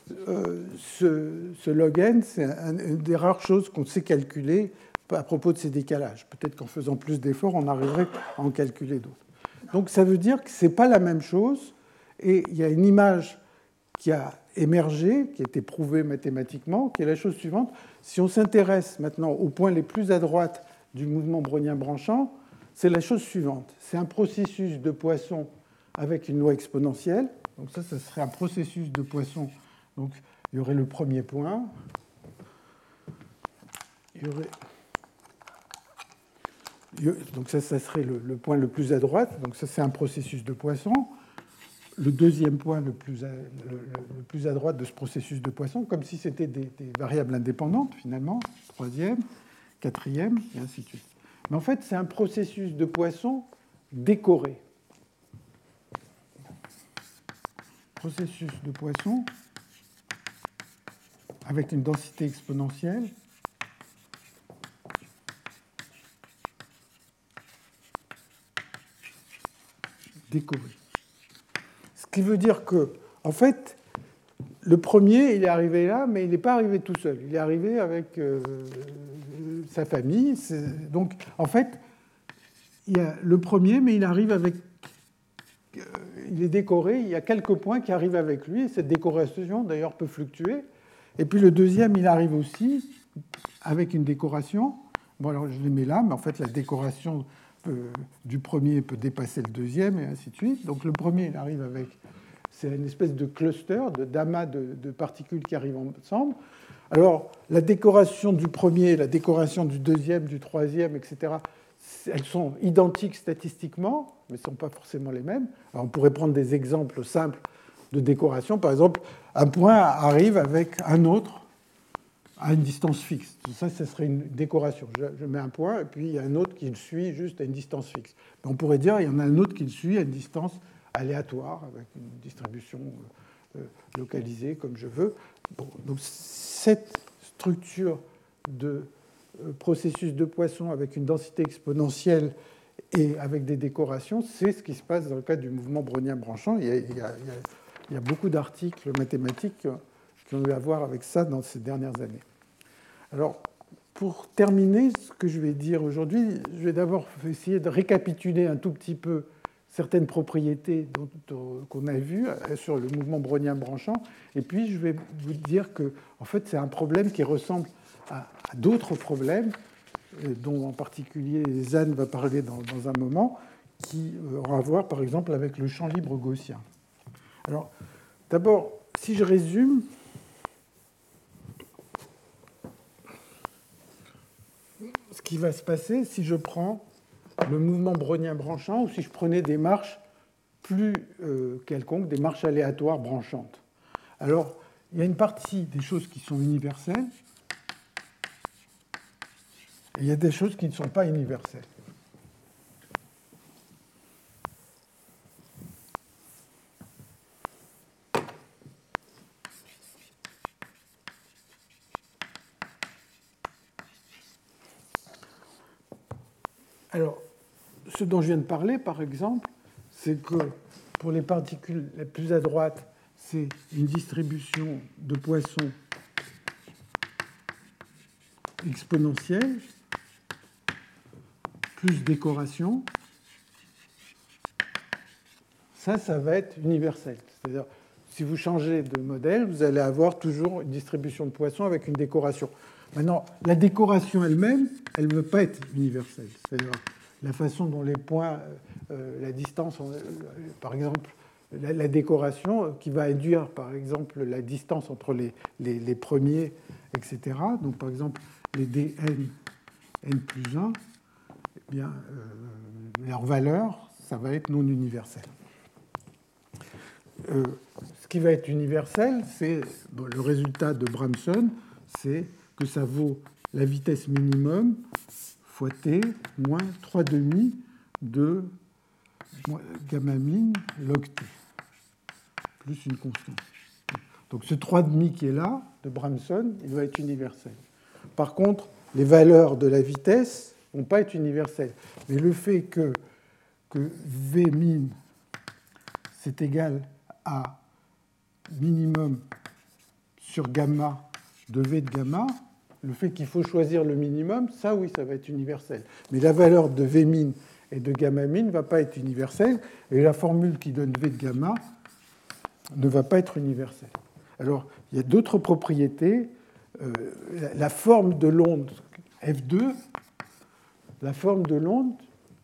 Ce, log n, c'est une des rares choses qu'on sait calculer à propos de ces décalages. Peut-être qu'en faisant plus d'efforts, on arriverait à en calculer d'autres. Donc ça veut dire que ce n'est pas la même chose et il y a une image qui a émergé, qui a été prouvée mathématiquement, qui est la chose suivante. Si on s'intéresse maintenant aux points les plus à droite du mouvement brownien branchant, c'est la chose suivante. C'est un processus de Poisson avec une loi exponentielle. Donc ça, ce serait un processus de Poisson. Donc il y aurait le premier point. Donc ça, serait le, point le plus à droite. Donc ça, c'est un processus de Poisson le deuxième point le plus, à, le, plus à droite de ce processus de Poisson, comme si c'était des, variables indépendantes finalement, troisième, quatrième, et ainsi de suite. Mais en fait, c'est un processus de Poisson décoré. Processus de Poisson avec une densité exponentielle décoré qui veut dire que, en fait, le premier, il est arrivé là, mais il n'est pas arrivé tout seul. Il est arrivé avec euh, sa famille. Donc, en fait, il y a le premier, mais il arrive avec. Euh, il est décoré, il y a quelques points qui arrivent avec lui. Cette décoration, d'ailleurs, peut fluctuer. Et puis le deuxième, il arrive aussi avec une décoration. Bon, alors je les mets là, mais en fait, la décoration du premier peut dépasser le deuxième, et ainsi de suite. Donc le premier, il arrive avec c'est une espèce de cluster, de d'amas de, particules qui arrivent ensemble. Alors, la décoration du premier, la décoration du deuxième, du troisième, etc., elles sont identiques statistiquement, mais ne sont pas forcément les mêmes. Alors, on pourrait prendre des exemples simples de décoration. Par exemple, un point arrive avec un autre à une distance fixe. Ça, ce serait une décoration. Je, mets un point, et puis il y a un autre qui le suit juste à une distance fixe. on pourrait dire il y en a un autre qui le suit à une distance aléatoire, avec une distribution euh, euh, localisée comme je veux. donc cette structure de euh, processus de Poisson avec une densité exponentielle et avec des décorations, c'est ce qui se passe dans le cas du mouvement brownien-branchant. Il, il, y a beaucoup d'articles mathématiques qui ont eu à voir avec ça dans ces dernières années. Alors, pour terminer, ce que je vais dire aujourd'hui, je vais d'abord essayer de récapituler un tout petit peu certaines propriétés qu'on a vues euh, sur le mouvement brownien branchant, et puis je vais vous dire que en fait, c'est un problème qui ressemble à, d'autres problèmes, euh, dont en particulier Zan va parler dans, un moment, qui euh, aura à voir par exemple avec le champ libre gaussien. Alors, d'abord, si je résume, ce qui va se passer si je prends le mouvement brownien branchant ou si je prenais des marches plus euh, quelconques, des marches aléatoires branchantes. Alors, il y a une partie des choses qui sont universelles et il y a des choses qui ne sont pas universelles. Alors, ce dont je viens de parler, par exemple, c'est que pour les particules les plus à droite, c'est une distribution de Poisson exponentielle, plus décoration. Ça, ça va être universel. C'est-à-dire, si vous changez de modèle, vous allez avoir toujours une distribution de Poisson avec une décoration. Maintenant, la décoration elle-même, elle ne veut pas être universelle. La façon dont les points, euh, euh, la distance, euh, par exemple, la, décoration qui va induire, par exemple, la distance entre les, les, premiers, etc. Donc, par exemple, les dn, n plus 1, eh bien, leur valeur, ça va être non universel. ce qui va être universel, c'est le résultat de Bramson, c'est que ça vaut la vitesse minimum fois t moins 3 demi de gamma min log t, plus une constante. Donc ce 3 demi qui est là, de Bramson, il va être universel. Par contre, les valeurs de la vitesse ne vont pas être universelles. Mais le fait que, que V min, c'est égal à minimum sur gamma de V de gamma, le fait qu'il faut choisir le minimum, ça oui, ça va être universel. Mais la valeur de V min et de gamma min ne va pas être universelle, et la formule qui donne V de gamma ne va pas être universelle. Alors, il y a d'autres propriétés. Euh, la forme de l'onde F2, la forme de l'onde,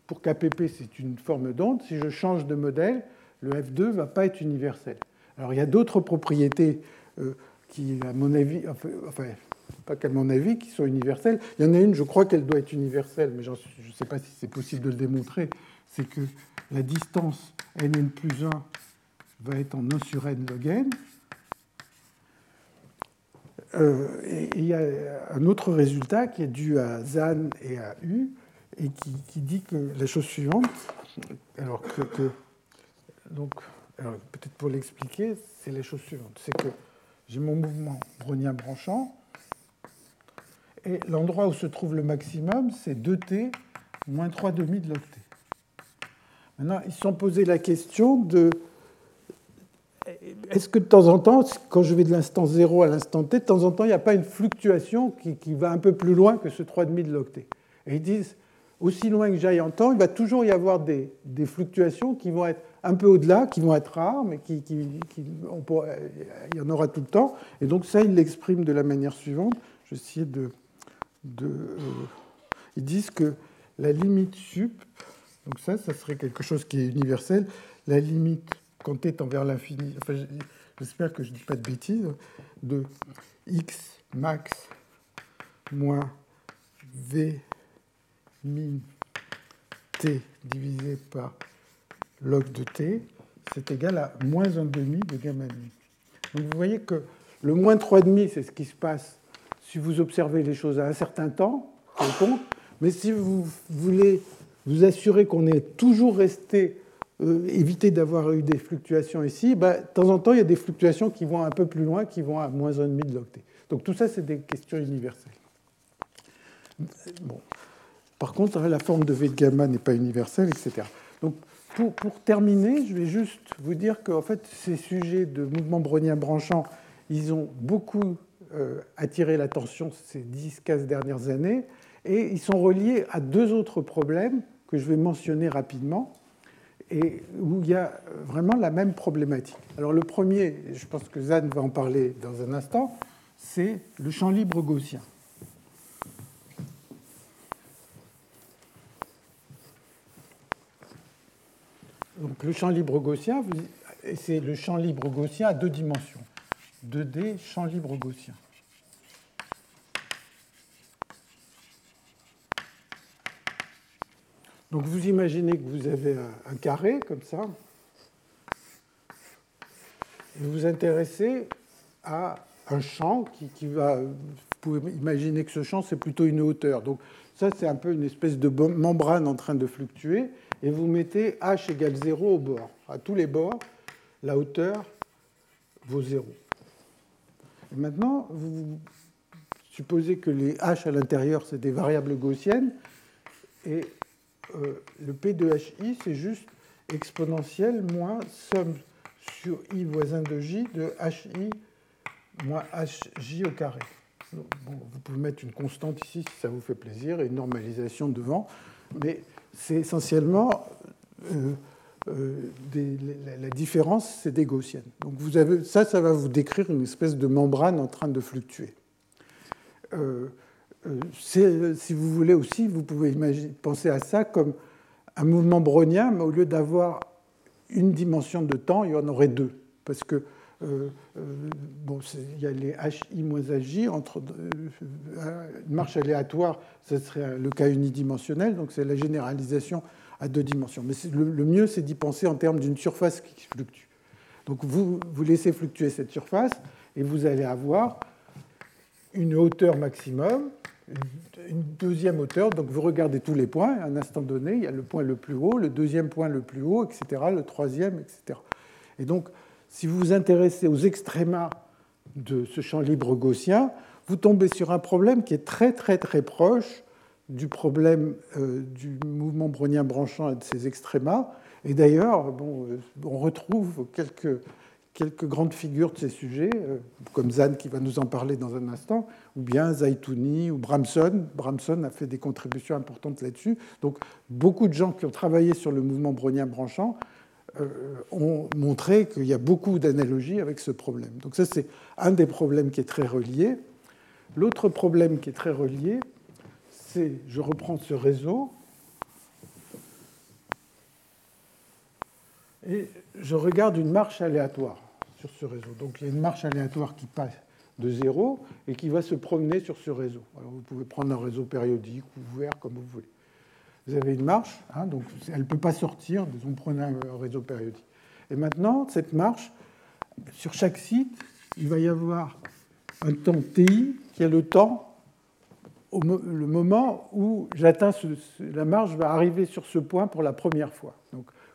pour KPP, c'est une forme d'onde. Si je change de modèle, le F2 ne va pas être universel. Alors, il y a d'autres propriétés euh, qui, à mon avis, enfin, pas qu'à mon avis, qui sont universelles. Il y en a une, je crois qu'elle doit être universelle, mais je ne sais pas si c'est possible de le démontrer, c'est que la distance nn plus 1 va être en 1 sur n log n. Euh, et il y a un autre résultat qui est dû à Zan et à U, et qui, dit que la chose suivante, alors que, peut-être pour l'expliquer, c'est la chose suivante, c'est que j'ai mon mouvement brownien branchant, et l'endroit où se trouve le maximum, c'est 2t moins 3,5 de log t. Maintenant, ils se sont posé la question de est-ce que de temps en temps, quand je vais de l'instant 0 à l'instant t, de temps en temps, il n'y a pas une fluctuation qui, va un peu plus loin que ce 3,5 de log t? Et ils disent, aussi loin que j'aille en temps, il va toujours y avoir des, fluctuations qui vont être un peu au-delà, qui vont être rares, mais qui, on il y en aura tout le temps. Et donc ça, ils l'expriment de la manière suivante. Je vais essayer de euh, ils disent que la limite sup, donc ça, ça serait quelque chose qui est universel, la limite quand t est envers l'infini, enfin, j'espère que je ne dis pas de bêtises, de x max moins v min t divisé par log de t, c'est égal à moins 1,5 de gamma min. Donc vous voyez que le moins 3,5, c'est ce qui se passe si vous observez les choses à un certain temps, mais si vous voulez vous assurer qu'on est toujours resté, euh, éviter d'avoir eu des fluctuations ici, bah, de temps en temps, il y a des fluctuations qui vont un peu plus loin, qui vont à moins 1,5 de l'octet. Donc tout ça, c'est des questions universelles. Bon. Par contre, la forme de V de gamma n'est pas universelle, etc. Donc, pour, terminer, je vais juste vous dire qu'en fait, ces sujets de mouvement brownien branchant, ils ont beaucoup attiré l'attention ces 10-15 dernières années, et ils sont reliés à deux autres problèmes que je vais mentionner rapidement et où il y a vraiment la même problématique. Alors le premier, je pense que Zan va en parler dans un instant, c'est le champ libre gaussien. Donc le champ libre gaussien, c'est le champ libre gaussien à deux dimensions. 2D, champ libre gaussien. Donc vous imaginez que vous avez un carré comme ça, vous vous intéressez à un champ qui, va. Vous pouvez imaginer que ce champ, c'est plutôt une hauteur. Donc ça, c'est un peu une espèce de membrane en train de fluctuer, et vous mettez h égale 0 au bord. À tous les bords, la hauteur vaut 0. Et maintenant, vous supposez que les h à l'intérieur, c'est des variables gaussiennes, et euh, le P de HI, c'est juste exponentielle moins somme sur I voisin de J de HI moins HJ au carré. vous pouvez mettre une constante ici si ça vous fait plaisir et une normalisation devant, mais c'est essentiellement euh, euh, la, différence, c'est des gaussiennes. Donc vous avez, ça, ça va vous décrire une espèce de membrane en train de fluctuer. Si vous voulez aussi, vous pouvez penser à ça comme un mouvement brownien, mais au lieu d'avoir une dimension de temps, il y en aurait deux. Parce que euh, euh, bon, il y a les HI moins HJ, entre une marche aléatoire, ce serait le cas unidimensionnel, donc c'est la généralisation à deux dimensions. Mais le, mieux, c'est d'y penser en termes d'une surface qui fluctue. Donc vous laissez fluctuer cette surface et vous allez avoir une hauteur maximum une deuxième hauteur. Donc vous regardez tous les points. À un instant donné, il y a le point le plus haut, le deuxième point le plus haut, etc., le troisième, etc. Et donc, si vous vous intéressez aux extrémas de ce champ libre gaussien, vous tombez sur un problème qui est très très très proche du problème euh, du mouvement brownien branchant et de ses extrémas. Et d'ailleurs, bon, euh, on retrouve quelques quelques grandes figures de ces sujets, euh, comme Zan qui va nous en parler dans un instant, ou bien Zaitouni ou Bramson. Bramson a fait des contributions importantes là-dessus. Donc beaucoup de gens qui ont travaillé sur le mouvement brownien branchant euh, ont montré qu'il y a beaucoup d'analogies avec ce problème. Donc ça, c'est un des problèmes qui est très relié. L'autre problème qui est très relié, c'est, je reprends ce réseau, et je regarde une marche aléatoire sur ce réseau. Donc il y a une marche aléatoire qui passe de zéro et qui va se promener sur ce réseau. Vous pouvez prendre un réseau périodique ou ouvert comme vous voulez. Vous avez une marche, hein, donc elle ne peut pas sortir, disons prenez un réseau périodique. Et maintenant, cette marche, sur chaque site, il va y avoir un temps TI qui est le temps, le moment où j'atteins la marche va arriver sur ce point pour la première fois.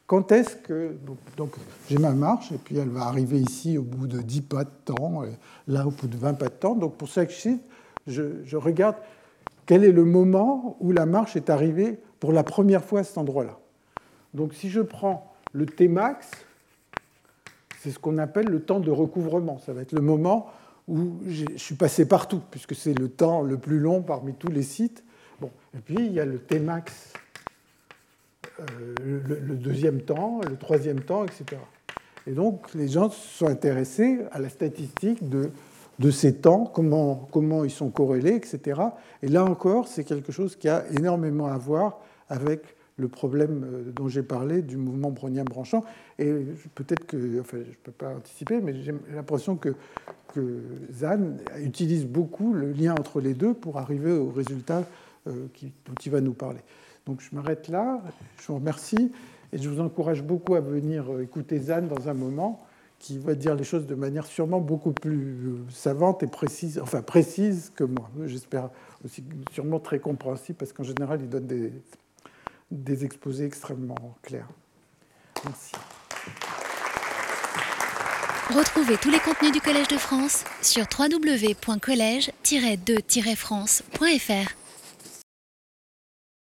Quand est-ce que. Donc, j'ai ma marche, et puis elle va arriver ici au bout de 10 pas de temps, là au bout de 20 pas de temps. Donc, pour chaque site, je, regarde quel est le moment où la marche est arrivée pour la première fois à cet endroit-là. Donc, si je prends le Tmax, c'est ce qu'on appelle le temps de recouvrement. Ça va être le moment où je suis passé partout, puisque c'est le temps le plus long parmi tous les sites. Bon. Et puis, il y a le Tmax euh, le, deuxième temps, le troisième temps, etc. Et donc, les gens se sont intéressés à la statistique de, ces temps, comment, ils sont corrélés, etc. Et là encore, c'est quelque chose qui a énormément à voir avec le problème euh, dont j'ai parlé du mouvement brownien branchant. Et peut-être que, enfin, je ne peux pas anticiper, mais j'ai l'impression que, que Zan utilise beaucoup le lien entre les deux pour arriver au résultat euh, dont il va nous parler. Donc je m'arrête là, je vous remercie et je vous encourage beaucoup à venir euh, écouter Zan dans un moment qui va dire les choses de manière sûrement beaucoup plus euh, savante et précise, enfin précise que moi. J'espère aussi sûrement très compréhensible parce qu'en général, il donne des, des exposés extrêmement clairs. Merci. Retrouvez tous les contenus du Collège de France sur www.colège-2-france.fr.